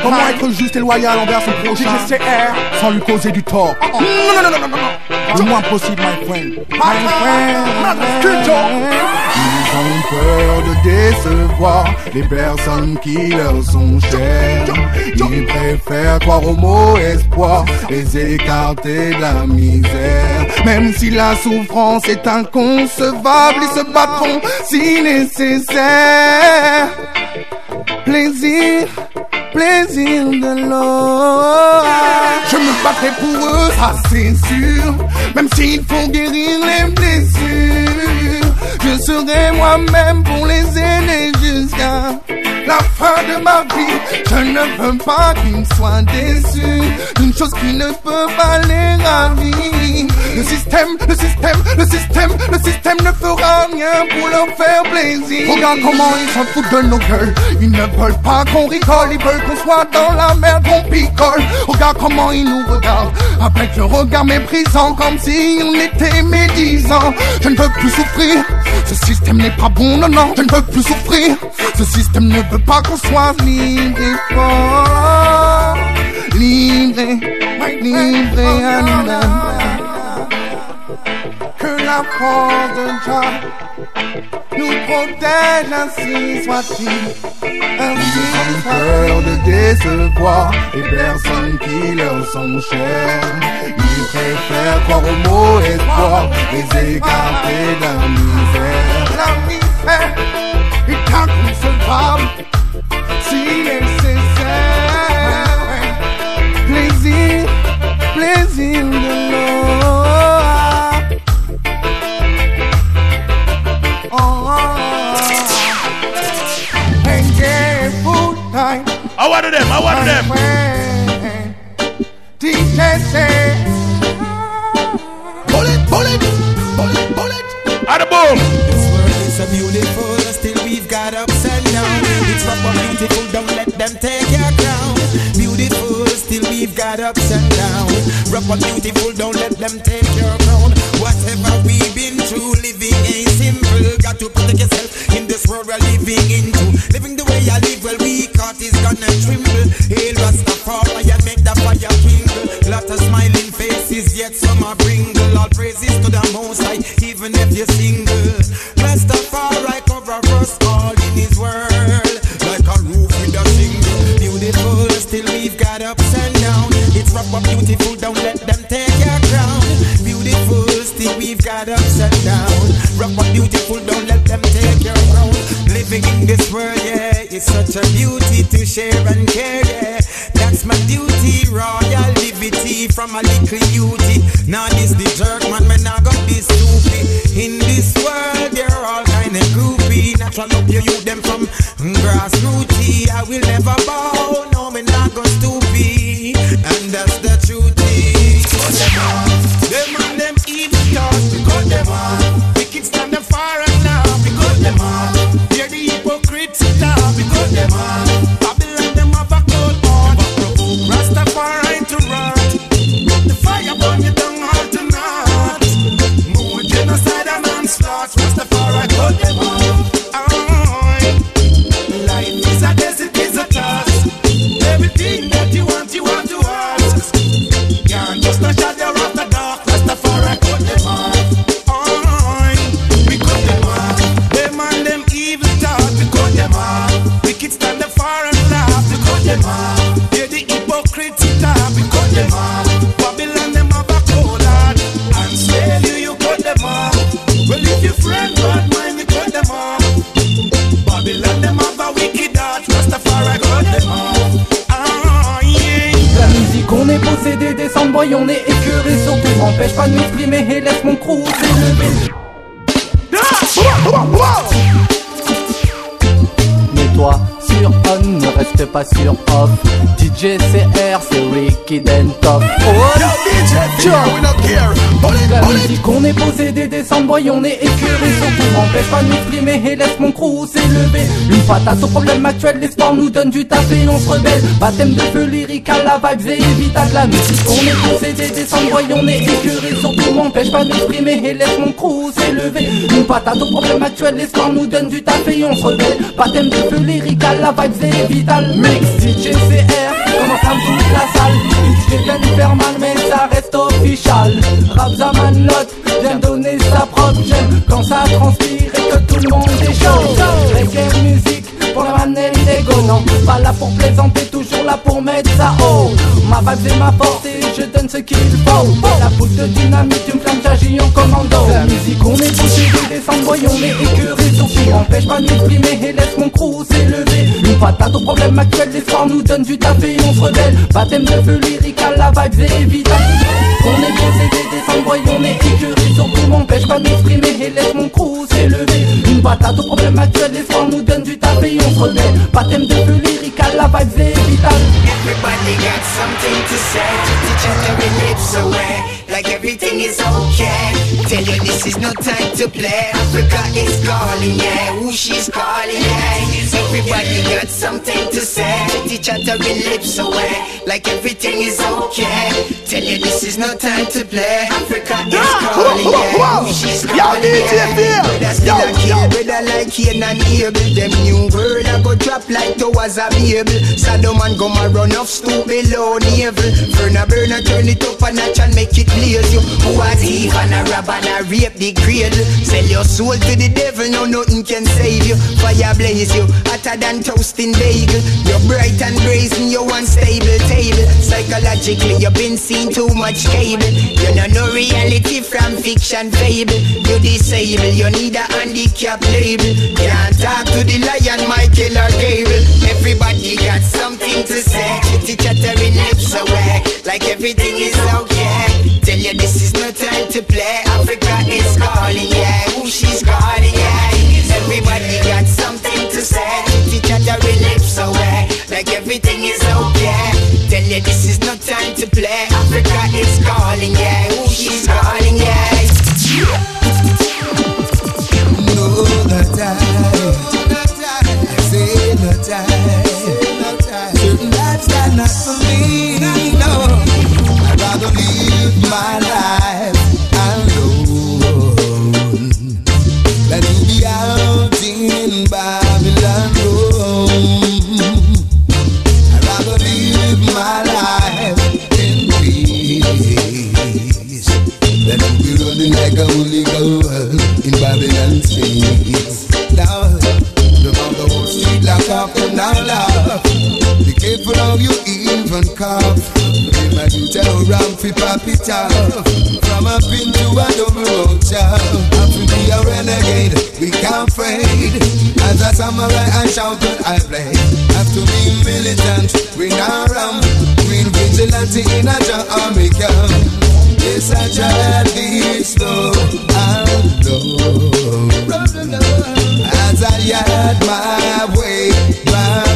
Comment être juste et loyal envers son prochain. Sans lui causer du tort. Non, non, non, non, non, non Le moins possible, my friend. My friend Ils ont peur de décevoir les personnes qui leur sont chères. Ils préfèrent croire au mot espoir Les écarter de la misère. Même si la souffrance est inconcevable Ils se battront si nécessaire. Plaisir, plaisir de l'or. Je me battrai pour eux, ça c'est sûr. Même s'il faut guérir les blessures, je serai moi-même pour les aider jusqu'à la fin de ma vie. Je ne veux pas qu'ils soient déçus d'une chose qui ne peut pas les ravir. Le système, le système, le système, le système ne fera rien pour leur faire plaisir. Regarde comment ils s'en foutent de nos gueules. Ils ne veulent pas qu'on rigole, ils veulent qu'on soit dans la merde, qu'on picole. Regarde comment ils nous regardent avec le regard méprisant, comme si on était médisants. Je ne veux plus souffrir. Ce système n'est pas bon, non, non. Je ne veux plus souffrir. Ce système ne veut pas qu'on soit libre et fort. Libre, libre et. Que la force de Dieu nous protège ainsi soit-il. Ainsi ont peur de décevoir les personnes qui leur sont chères. Ils préfèrent croire au mot espoir, les écarter de la misère. La misère est inconcevable si nécessaire. Plaisir, plaisir de l'eau. Oh, and yeah, food time. I wanted them, I wanted them. Take your crown. Beautiful, still we've got ups and downs. Rock but beautiful, don't let them take your crown. Whatever we've been through, living ain't simple. Got to protect yourself in this world we're living into. Living the way I live, well, we caught is gonna tremble. Hail Rastafari make the fire kindle. Lot of smiling faces, yet some are bringle. Beautiful, don't let them take your crown. Living in this world, yeah, it's such a beauty to share and care, yeah. That's my duty, royal liberty from a little beauty. Now this the jerk, man, man, I got this stupid. In this world, they're all kind of groupie. Natural up you, you them from grassroots. I will never bow, possédé, des boy, on est écœuré, surtout m'empêche pas de m'exprimer et laisse mon crew s'élever. Reste pas sur off. DJ CR, c'est Ricky Dentoff. Oh, La musique, on est possédé, des boy, on est écœuré, surtout m'empêche pas de m'exprimer et laisse mon crew s'élever. Une patate au problème actuel, l'espoir nous donne du taf et on se rebelle. Baptême de feu lyrique à la vibe et vital la musique. On est possédé, des boy, on est écœuré, surtout m'empêche pas de m'exprimer et laisse mon crew s'élever. Une patate au problème actuel, l'espoir nous donne du taf et on se rebelle. Baptême de feu lyrique à la vibe et vital. Mix DJ CR, commence à me foutre la salle? Je viens de faire mal, mais ça reste official. Rap Lot, viens donner sa propre j'aime quand ça transpire et que tout le monde est chaud. Reggae musique pour la manette d'ego, non, pas là pour plaisanter, toujours là pour mettre ça haut. Ma vibe c'est ma force et je donne ce qu'il faut. La boule de dynamite, une flamme, j'agis en commando. La musique, on est bouché, des voyons les écurés, Sophie. Empêche pas de m'exprimer et laisse mon crew s'élever. Une patate au problème actuel, l'espoir nous donne du taf et on se rebelle. Baptême de feu lyrique à la vibe, c'est évident. On est bien cédé, descends, voyons les écuries, surtout m'empêche pas de m'exprimer et laisse mon crew s'élever. Une patate au problème actuel, l'espoir nous donne du et on se rebelle. Baptême de feu lyrique à la vibe. Everybody everything is okay. Tell you this is no time to play. Africa is calling, yeah. Who she's calling, yeah. Everybody got something to say. Teach chattering lips away, like everything is okay. Tell you this is no time to play. Africa is calling, yeah. Who she's calling, yeah. Brother still a kill, brother like Cain and Abel. Them new world I go drop like towers a Babel. Saddam and Goma run off stoop below navel. Burner burner turn it up a notch and make it blaze you. Who has Eve and a rob and a rape the cradle. Sell your soul to the devil, no nothing can save you. Fire blaze you, hotter than toasting bagel. You're bright and brazen, you're unstable table. Psychologically, you've been seen too much cable. You know no reality from fiction fable. You disable, you need a handicap label. Can't talk to the lion, Michael or Gable. Everybody got something to say. Chitty chattering lips away, like everything is okay. Tell you this is no time to play. Africa is calling, yeah. Who she's calling, yeah. Everybody got something to say. Chitty chattering lips away, like everything is okay. Fi pop it. From a pin to a double road chop. Have to be a renegade, we can't fade. As a samurai, I shout and I play. Have to be militant, we not ram. Real vigilante in a Jamaica. Yes, I to be slow and low. As I had my way back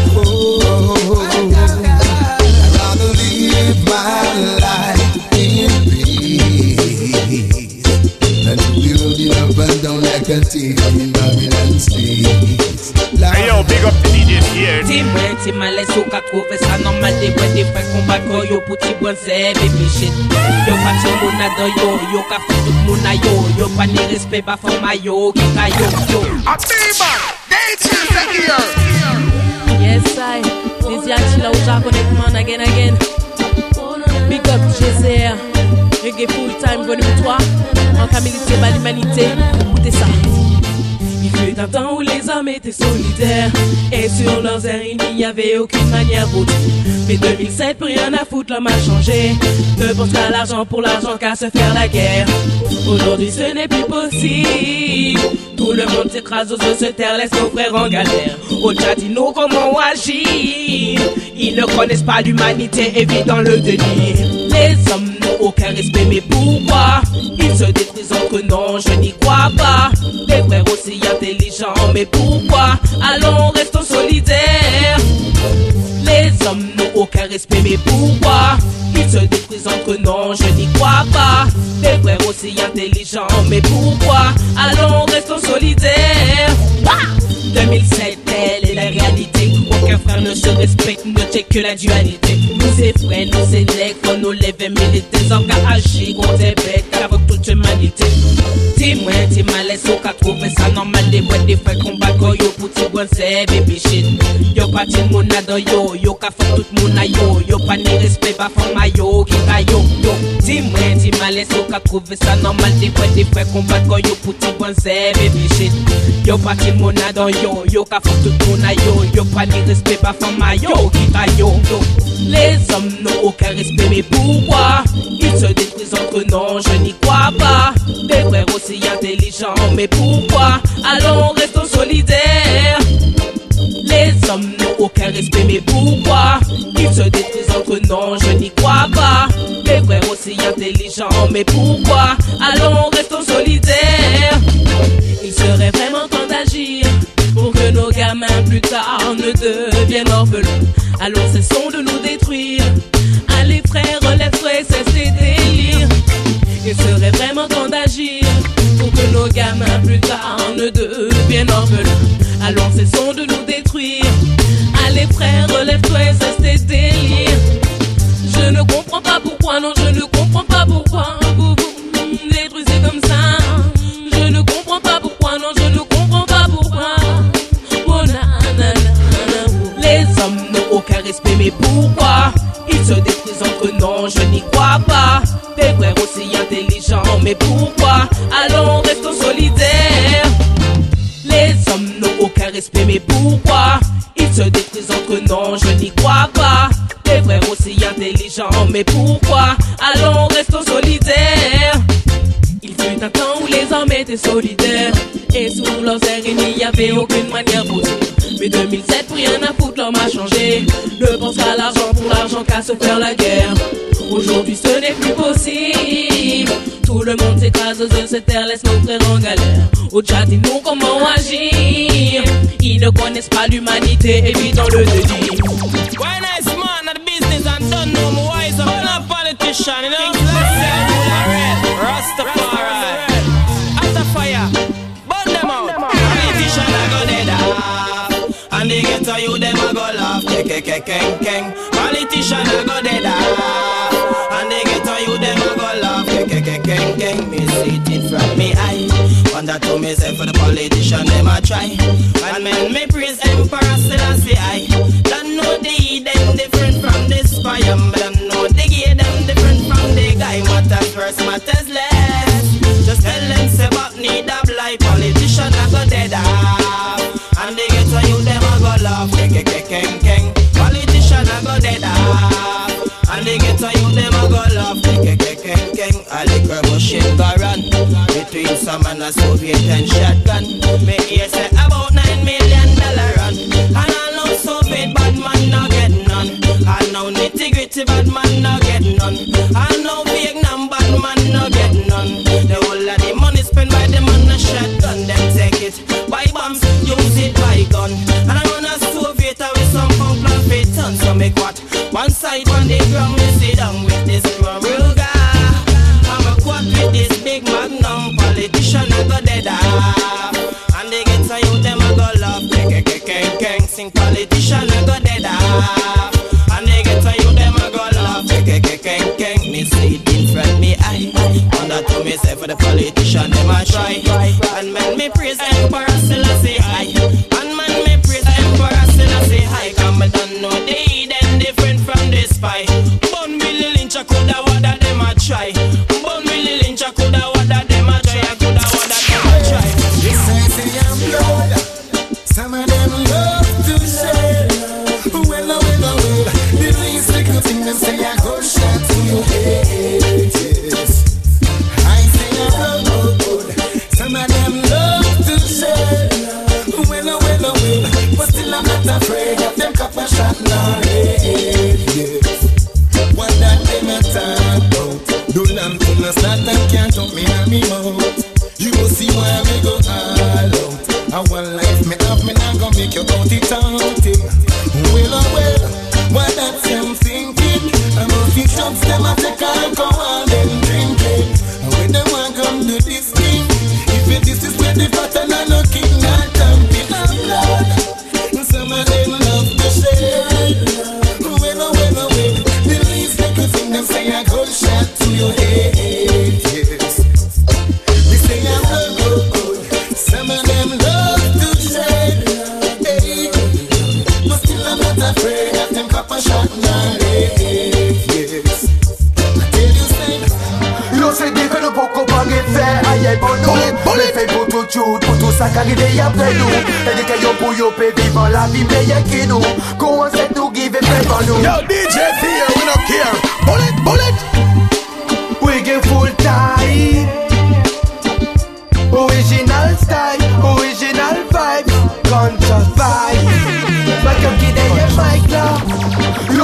down like a thief in Babylon streets. Hey yo, big up the DJs here. Ti mwen, ti man les ou ka trouve sa normal De wè de fè kombat ko yo pou ti bon zè baby shit Yo pa ti moun a do yo, yo ka fè tout moun a yo Yo pa ni respect ba fò ma yo, ki ka yo yo Atiba, nature set here. Yes, I. Dizzy Achila Uja Connect Man again, again. Big up GCR. Reggae Full Time Volume 3. En camilité, par l'humanité. Écoutez ça. Il fut un temps où les hommes étaient solitaires Et sur leurs airs il n'y avait aucune manière d'autre. Mais 2007 plus rien à foutre l'homme a changé. Ne pense qu'à l'argent pour l'argent qu'à se faire la guerre. Aujourd'hui ce n'est plus possible. Tout le monde s'écrase aux se terre laisse nos frères en galère. Au chat dis-nous comment agir? Ils ne connaissent pas l'humanité et vivent dans le déni Les hommes aucun respect mais pourquoi? Ils se détruisent eux, non je n'y crois pas. Des frères aussi intelligents mais pourquoi? Allons restons solidaires. Les hommes n'ont aucun respect mais pourquoi? Ils se détruisent eux, non je n'y crois pas. Des frères aussi intelligents mais pourquoi? Allons restons solidaires. Wah 2007 telle est la réalité Aucun frère ne se respecte, ne check que la dualité. Nous c'est frères, nous c'est nègres, on nous hommes qui agissent contre des bêtes avec toute humanité. Dis-moi, t'es malaise, au qu'à trouver ça normal Des boîtes, des frères combat yo pour t'y bon c'est baby shit. Yo pas t'y moun a do yo, yo ka fuck tout moun a yo. Pas ni respect, pas femme a yo, qui ka yo, yo. Dis-moi, t'es malaise, au qu'à trouver ça normal Des boîtes, des frères combat yo pour t'y bon c'est baby shit. Yo pas t'y moun a do yo, yo ka fuck tout moun a yo. Yo pas ni respect, Les hommes n'ont aucun respect, mais pourquoi Ils se détruisent entre non, je n'y crois pas. Des frères aussi intelligents, mais pourquoi Allons, restons solidaires. Les hommes n'ont aucun respect, mais pourquoi Ils se détruisent entre non, je n'y crois pas. Des frères aussi intelligents, mais pourquoi Allons, restons solidaires. Il serait vraiment temps d'agir pour que nos gamins plus tard ne deviennent orphelins. Alors cessons de nous détruire. Allez frères, relève-toi, cesse tes délires. Il serait vraiment temps d'agir pour que nos gamins plus tard ne deviennent orphelins. Alors cessons de nous détruire. Allez frères, relève-toi, cesse tes délires. Je ne comprends pas pourquoi non say a bit of dirty. Why nice man at the business and don't know my wise up? Not politician, you know. Rastafari. After fire, burn them out. Politician a go dead off, and they get to you them a go laugh. Keng keng keng keng. Politician a go dead and they get you them a go laugh. Keng keng keng keng. Me see it from me eye. Wonder to myself for the politician them a try, and men me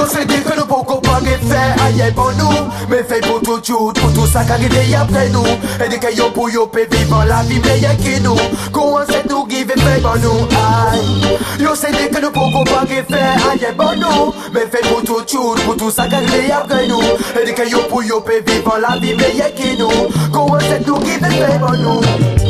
CD que nou pou kompon que fe aye pou nou Me fe pou tout jout, pou tout sa ka rive apre nou Edike yo pou yo pe vivan la vi meye ki nou Kou an set nou give fe bon nou Aye, yo que nou pou kompon Ge aye pou nou Me fe pou tout jout, pou tout sa ka rive apre nou Edike yo pou yo pe vivan la vi meye ki nou Kou an give fe bon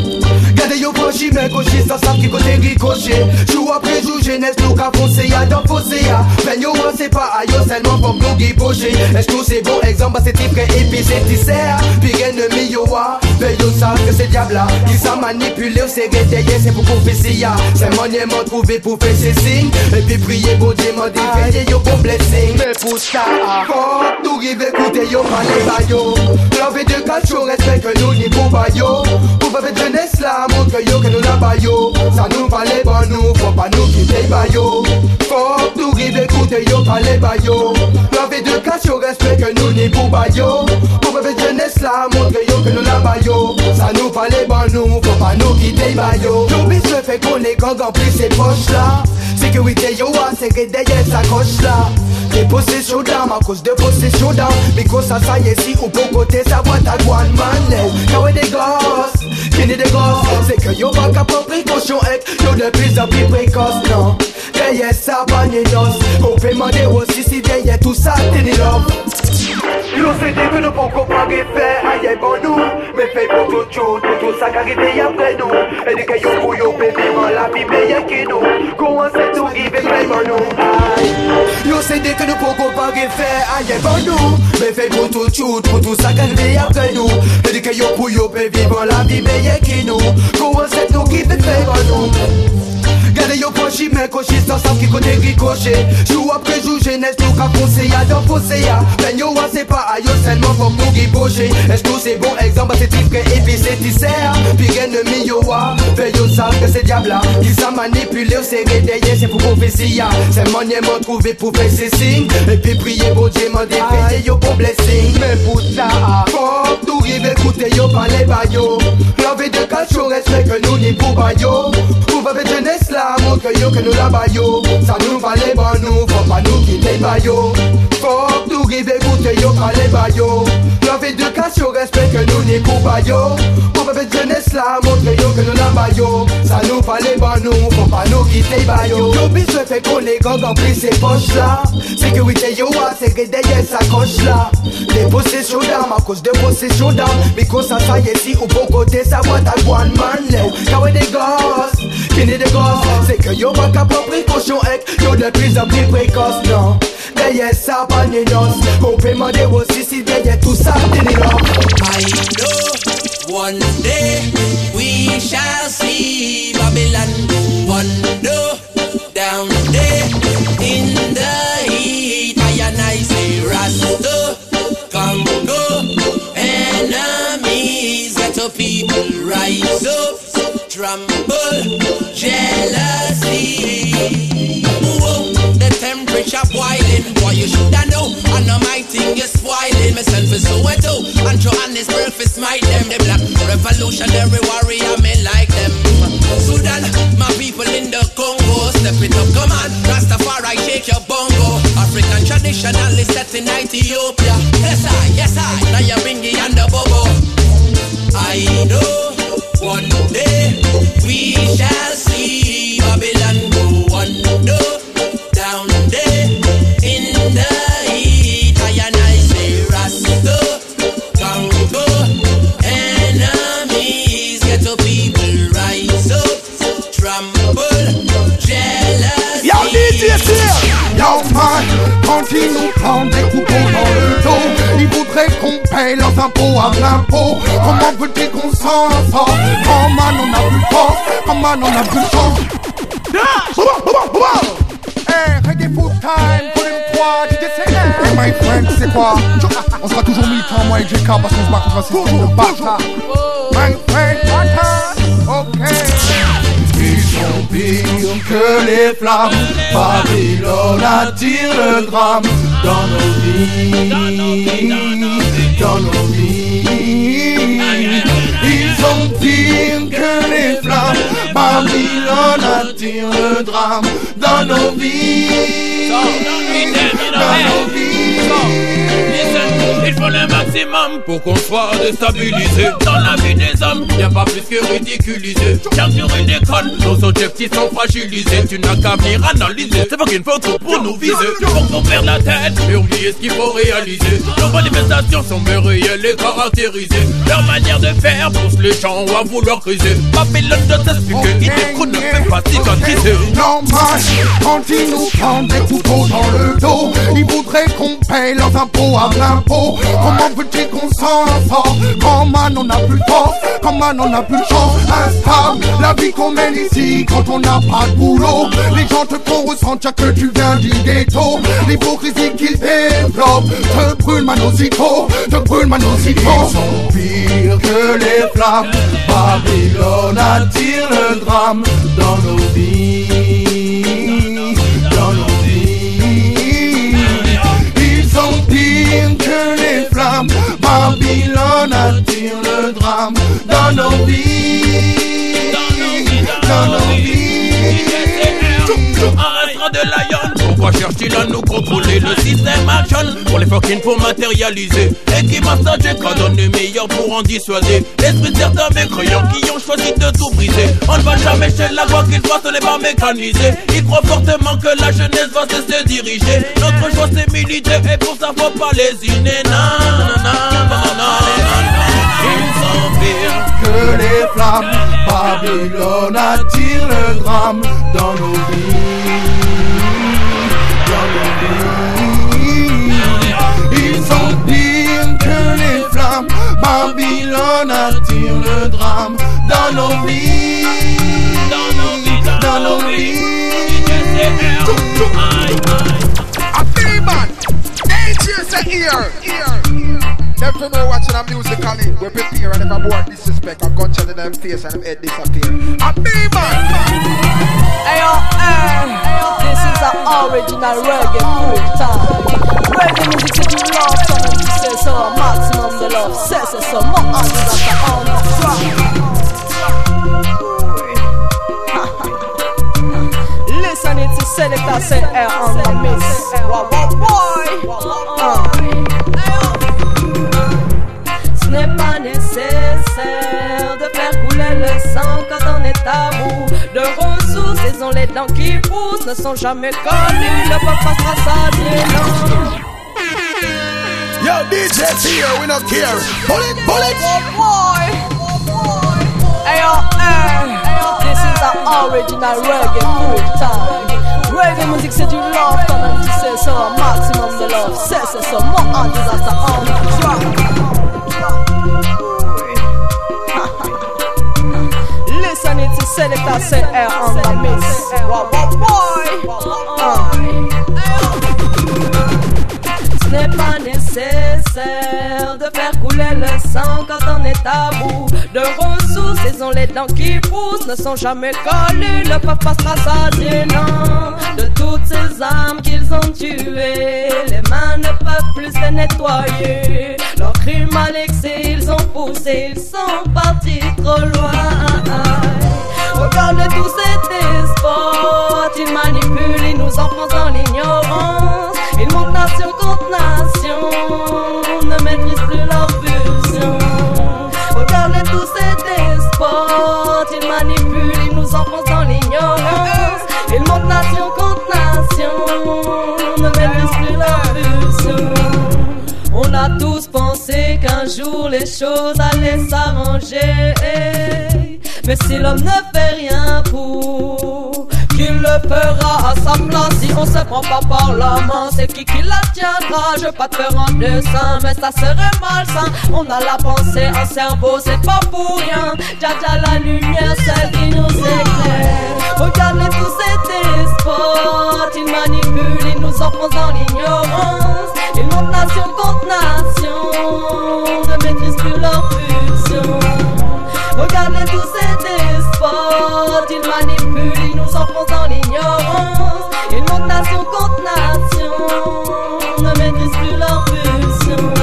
pochi men kochi Sa sav ki kote rikoche Jou apre jou jenes nou ka fonse ya Dan fonse ya. Ven yo an se pa a yo selman pom nou gi poche Eskou se bon? Exemple ba se ti pre epi se ti ser Pi gen mi yo a Ven yo sav ke se diabla Ki sa manipule ou se reteye se pou konfesi ya. Se manye man trouve pou fe se sing E pi priye man di feye yo bon blessing. Men pou sa Fok nou rive koute yo pale ba Love de kacho respect que nous ni pour ba yo Pour pas faire jeunesse la montre que yo que nous la ba yo Ça nous valait bon nous faut pas nous quitter ba yo Fok nous rive koute yo pale ba yo Love de kacho respect que nous ni pour ba yo Pour pas faire jeunesse la montre que yo que nous la ba yo Ça nous valait bon nous faut pas nous quitter ba yo bis se fait qu'on est gang en plus ses poches là. Sécurité yo a c'est que derrière sa coche là. Des possessions d'armes à cause de possession d'armes. Because ça ça y est si ou pour côté sa boîte à one man lève Kawe des gosses, qui n'est des gosses C'est que yo pas qu'à prendre précaution et yo de plus en plus précoce non Derrière ça pas ni nos Complètement des aussi si derrière tout ça t'es Yo se de mè nou pou komprage fè a ye bon nou. Mè fè pou tout choun, pou tout sa karive apre nou. E di ke yo pou yo pe vivan la bi me ye ki nou. Kou an se tou ive play bon nou. Yo se de ke nou pou komprage fè a ye bon nou. Mè fè pou tout choun, pou tout sa karive apre nou. E di ke yo pou yo pe vivan la bi me ye ki nou. Kou an se tou ive play bon nou. Pochi men kochi san sav ki kote rikoche Jou apre jou jenes nou ka fonse ya dan fonse ya Ben yo an se pa a yo selman fok nou gi boche Eskou se bon exemple se ti fre epi se ti ser Pi gen de mi yo a Ben yo sav ke se diabla Ki sa manipule ou se redeye se pou konfesi ya Se manye man trouve pou fe se sing E pi priye bon Dieu man defeye yo bon blessing. Men pou sa Fok nou rive koute yo pale ba yo Love de kacho respect que nous ni pour ba yo. Pour pas faire jeunesse la montre que yo que nous la ba yo Ça nous valait bon nous faut pas nous quitter yo Faut nous rive écouter yo parler ba yo Love de kacho respect que nous pour ba yo Pour pas jeunesse la montre yo que nous la Ça nous valait bon nous faut pas nous quitter yo bis fait qu'on en pris là c'est derrière sa coche là. Des possessions d'armes à cause de possession d'armes. Mais qu'on ça ou côté one man Kawe des gosses, des gosses. C'est que yo pas qu'à prendre précaution yo de plus en plus précoce non pas ni nos Complètement des aussi si derrière tout ça t'es ni l'homme I know one day we shall see Babylon. One day down there in the heat. I and I say Rasta, Congo, enemies, get up people rise up, tremble, jealousy. The temperature boiling, boy you shoulda know. And now my thing is spoiling. Myself is Soweto, and Johannesburg is smite them. The black revolutionary warrior, me like them. Sudan, my people in the Congo, step it up, come on. Rastafari, shake your bongo. African traditional is set in Ethiopia. Yes I, yes I. Now you bingy and the bobo. I know one day we shall see Babylon quand ils nous prennent des couteaux dans le dos. Ils voudraient qu'on paye leurs impôts à l'impôt Comment veux-tu qu'on s'en sort? Quand man, on a plus de force Quand man, on a plus de chance Hey, reggae full time, volume 3, DJ Cyr Hey, my friend, tu sais quoi? On sera toujours militant, moi et JK, parce qu'on se bat contre un système de bâtard My friend, bâtard, que les flammes. Babylone attire le drame dans nos vies, dans nos vies. Ils sont pires que les flammes. Babylone attire le drame dans nos vies, dans nos vies. Listen, it le maximum pour qu'on soit déstabilisé. Dans la vie des hommes, y a pas plus que ridiculisé. Car sur une école, nos objectifs sont fragilisés. Tu n'as qu'à venir analyser. C'est pas qu'une photo pour nous viser. Pour qu'on perde la tête et oublier ce qu'il faut réaliser. Nos manifestations sont réelles et caractérisées. Leur manière de faire pousse les gens à vouloir criser. Babylone de t'expliquer, il découle ne fait pas cicatriser. Normal, quand ils nous prennent des couteaux dans le dos, ils voudraient qu'on paye leurs impôts à plein Comment veux-tu qu'on s'en sort Quand on n'a plus de force, quand man on n'a plus de chance. Instable, la vie qu'on mène ici quand on n'a pas de boulot. Les gens te font ressentir que tu viens du ghetto. L'hypocrisie qu'ils développent te brûle man aussitôt, te brûle man aussitôt. Ils sont pires que les flammes. Babylone attire le drame dans nos vies, flammes. Babylone attire le drame dans nos vies, dans nos vies. Un restera de lion. Pourquoi cherche-t-il à nous contrôler Le système action pour les fucking pour matérialiser Et qui massage quand donne le meilleur pour en dissuader L'esprit de certains mécréants qui ont choisi de tout briser On ne va jamais chez la voix qu'il soit, ce n'est pas mécanisé Ils croient fortement que la jeunesse va se diriger Notre choix c'est militer et pour ça faut pas lésiner Non, non, non, non, non, que les flammes. Babylone attire le drame dans nos vies. Dans nos vies. Ils sont pires que les flammes. Babylone attire le drame dans nos vies. Dans nos vies. A AJ say here, here. Them for know watching a musically, we prepare and if I board disrespect, I'm gunshot in them face and them head disappear. A big man. Ayo, eh, this is an original reggae full time. Reggae music to be loved, come and say so, maximum the love, say so, so, more artists after on the track. Listen, it's a selector, say air on the mix. Wow, wow, boy. Uh. De ressources. Ils ont les dents qui poussent, ne sont jamais connus, ne peuvent pas se rassasier, non. Yo, DJ's here, we don't care. Pull it, pull it. boy. Ayo, eh, this is an original reggae full time. Reggae music c'est du love, quand même tu sais ça, maximum de love, c'est c'est ça, more artists after on the track. It's a selector, say air on the mix. Wow, wow, boy. Uh. Ce n'est pas nécessaire de faire couler le sang quand on est à bout de ressources. Ils ont les dents qui poussent, ne sont jamais collés, ne peuvent pas se rassasier, non. De toutes ces âmes qu'ils ont tuées, les mains ne peuvent plus se nettoyer. Leurs crimes à l'excès, ils ont poussé, ils sont partis trop loin. Regardez tous ces despotes, ils manipulent, ils nous enfoncent dans l'ignorance. Ils montent nation contre nation, ne maîtrisent plus leur pulsion. Regardez tous ces despotes, ils manipulent, ils nous enfoncent dans l'ignorance. Ils montent nation contre nation, ne maîtrisent plus leur pulsion. On a tous pensé qu'un jour les choses allaient s'arranger. Mais si l'homme ne fait rien pour qu'il le fera à sa place, si on se prend pas par la main, c'est qui qui la tiendra? Je veux pas te faire un dessin, mais ça serait malsain. On a la pensée, un cerveau, c'est pas pour rien. Dja la lumière, celle qui nous éclaire. Regardez tous ces despotes, ils manipulent, ils nous enfoncent dans l'ignorance. Ils montent nation contre nation, ne maîtrisent plus leur pulsion. Regardez tous despotes, ils manipulent, ils nous enfoncent dans l'ignorance. Ils montent nation contre nation, ne maîtrisent plus leur pulsion.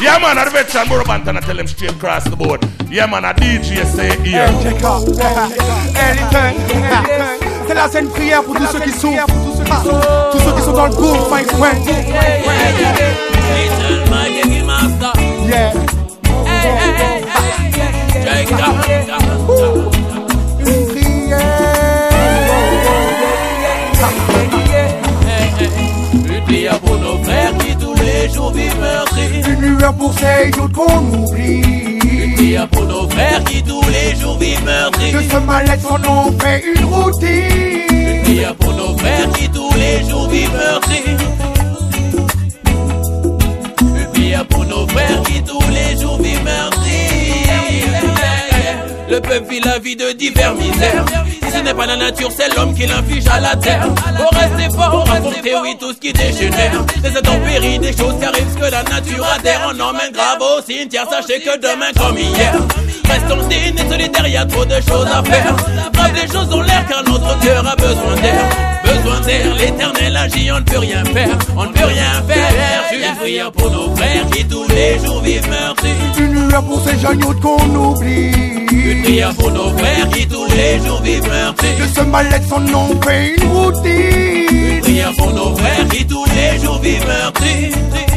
Yeah, man, I bet you more about and I tell them straight across the board. Yeah, man, a DJ say here. Anything, anything. C'est là, c'est une prière pour tous ceux qui souffrent. Tous ceux qui sont dans le groupe, my friend. Little Mike Eggy Master. Yeah. Une prière pour nos frères qui tous les jours vivent meurtris. Une lueur pour ces autres qu'on oublie. Une prière pour nos frères qui tous les jours vivent meurtris. De ce mal-être, on en fait une routine. Une prière pour nos frères qui tous les jours vivent meurtris. Une prière pour nos frères qui tous les Le peuple vit la vie de divers misères. Si ce n'est pas la nature, c'est l'homme qui l'inflige à la terre. Faut rester fort, affronter, oui, tout ce qui dégénère. Des intempéries, des choses qui arrivent, ce que la nature adhère. On emmène grave au cimetière, sachez que demain comme hier. Restons dignes et solidaires, y a trop de choses à faire. Grave, les choses ont l'air car notre cœur a besoin d'air. Besoin d'air, l'éternel agit, on ne peut rien faire. On ne peut rien faire. Juste prière pour nos frères qui tous les jours vivent meurtris. Une lueur pour ces jeunes autres qu'on oublie. Une prière pour nos frères qui tous les jours vivent meurtris. De ce mal-être, on en fait une routine. Une prière pour nos frères qui tous les jours vivent meurtris.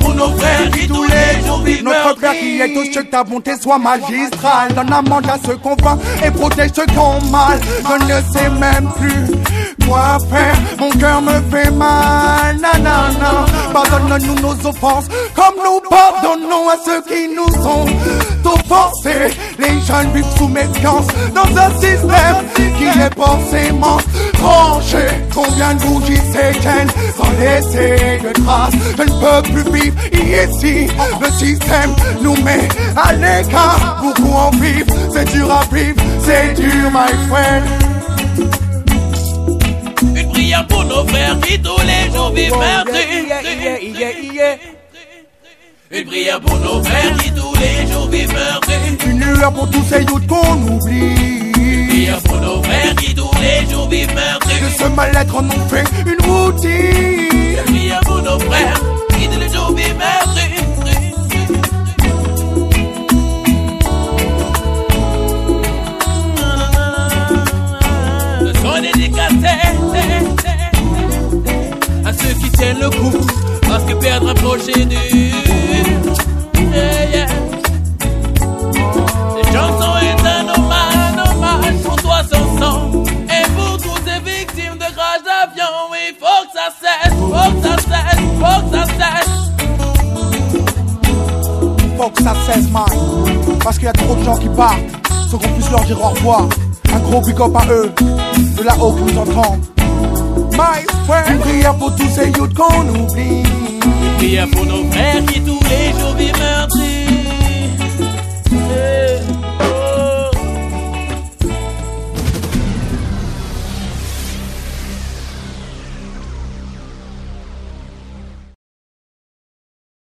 Pour nos frères qui tous les jours vivent Notre Père qui est aux cieux, que ta bonté soit magistrale. Donne la manche à ceux qu'on vainc et protège ceux qui ont mal. Je ne sais même plus quoi faire. Mon cœur me fait mal. Nanana. Pardonne-nous nos offenses comme nous pardonnons à ceux qui nous ont offensés. Les jeunes vivent sous méfiance dans un système qui est forcément tranché. Combien de bougies s'éteignent sans laisser de traces? Je ne peux plus vivre ici. Le système nous met à l'écart. Beaucoup en vivent, c'est dur à vivre, c'est dur, my friend. Une prière pour nos frères qui tous les jours vivent meurtris. Une prière pour nos frères qui tous les jours vivent meurtris. Une lueur pour tous ces doutes qu'on oublie. Une prière pour nos frères qui tous les jours vivent meurtris. De ce mal-être, en fait une routine. Une prière pour nos frères qui tous les jours vivent meurtris. Le son dédicacé à ceux qui tiennent le coup, parce que perdre un projet dur. Yeah, yeah. Cette est un hommage, un hommage pour toi sans sang et pour toutes ces victimes de crash d'avion. Oui, faut que ça cesse, faut que ça cesse, faut que ça cesse. Faut que ça cesse, man. Parce qu'il y a trop de gens qui partent sans qu'on puisse leur dire au revoir. Un gros big up à eux, de là-haut qui nous entendent. My friend, une prière pour tous ces youths qu'on oublie. Prière pour nos frères qui tous les jours vivent meurtris.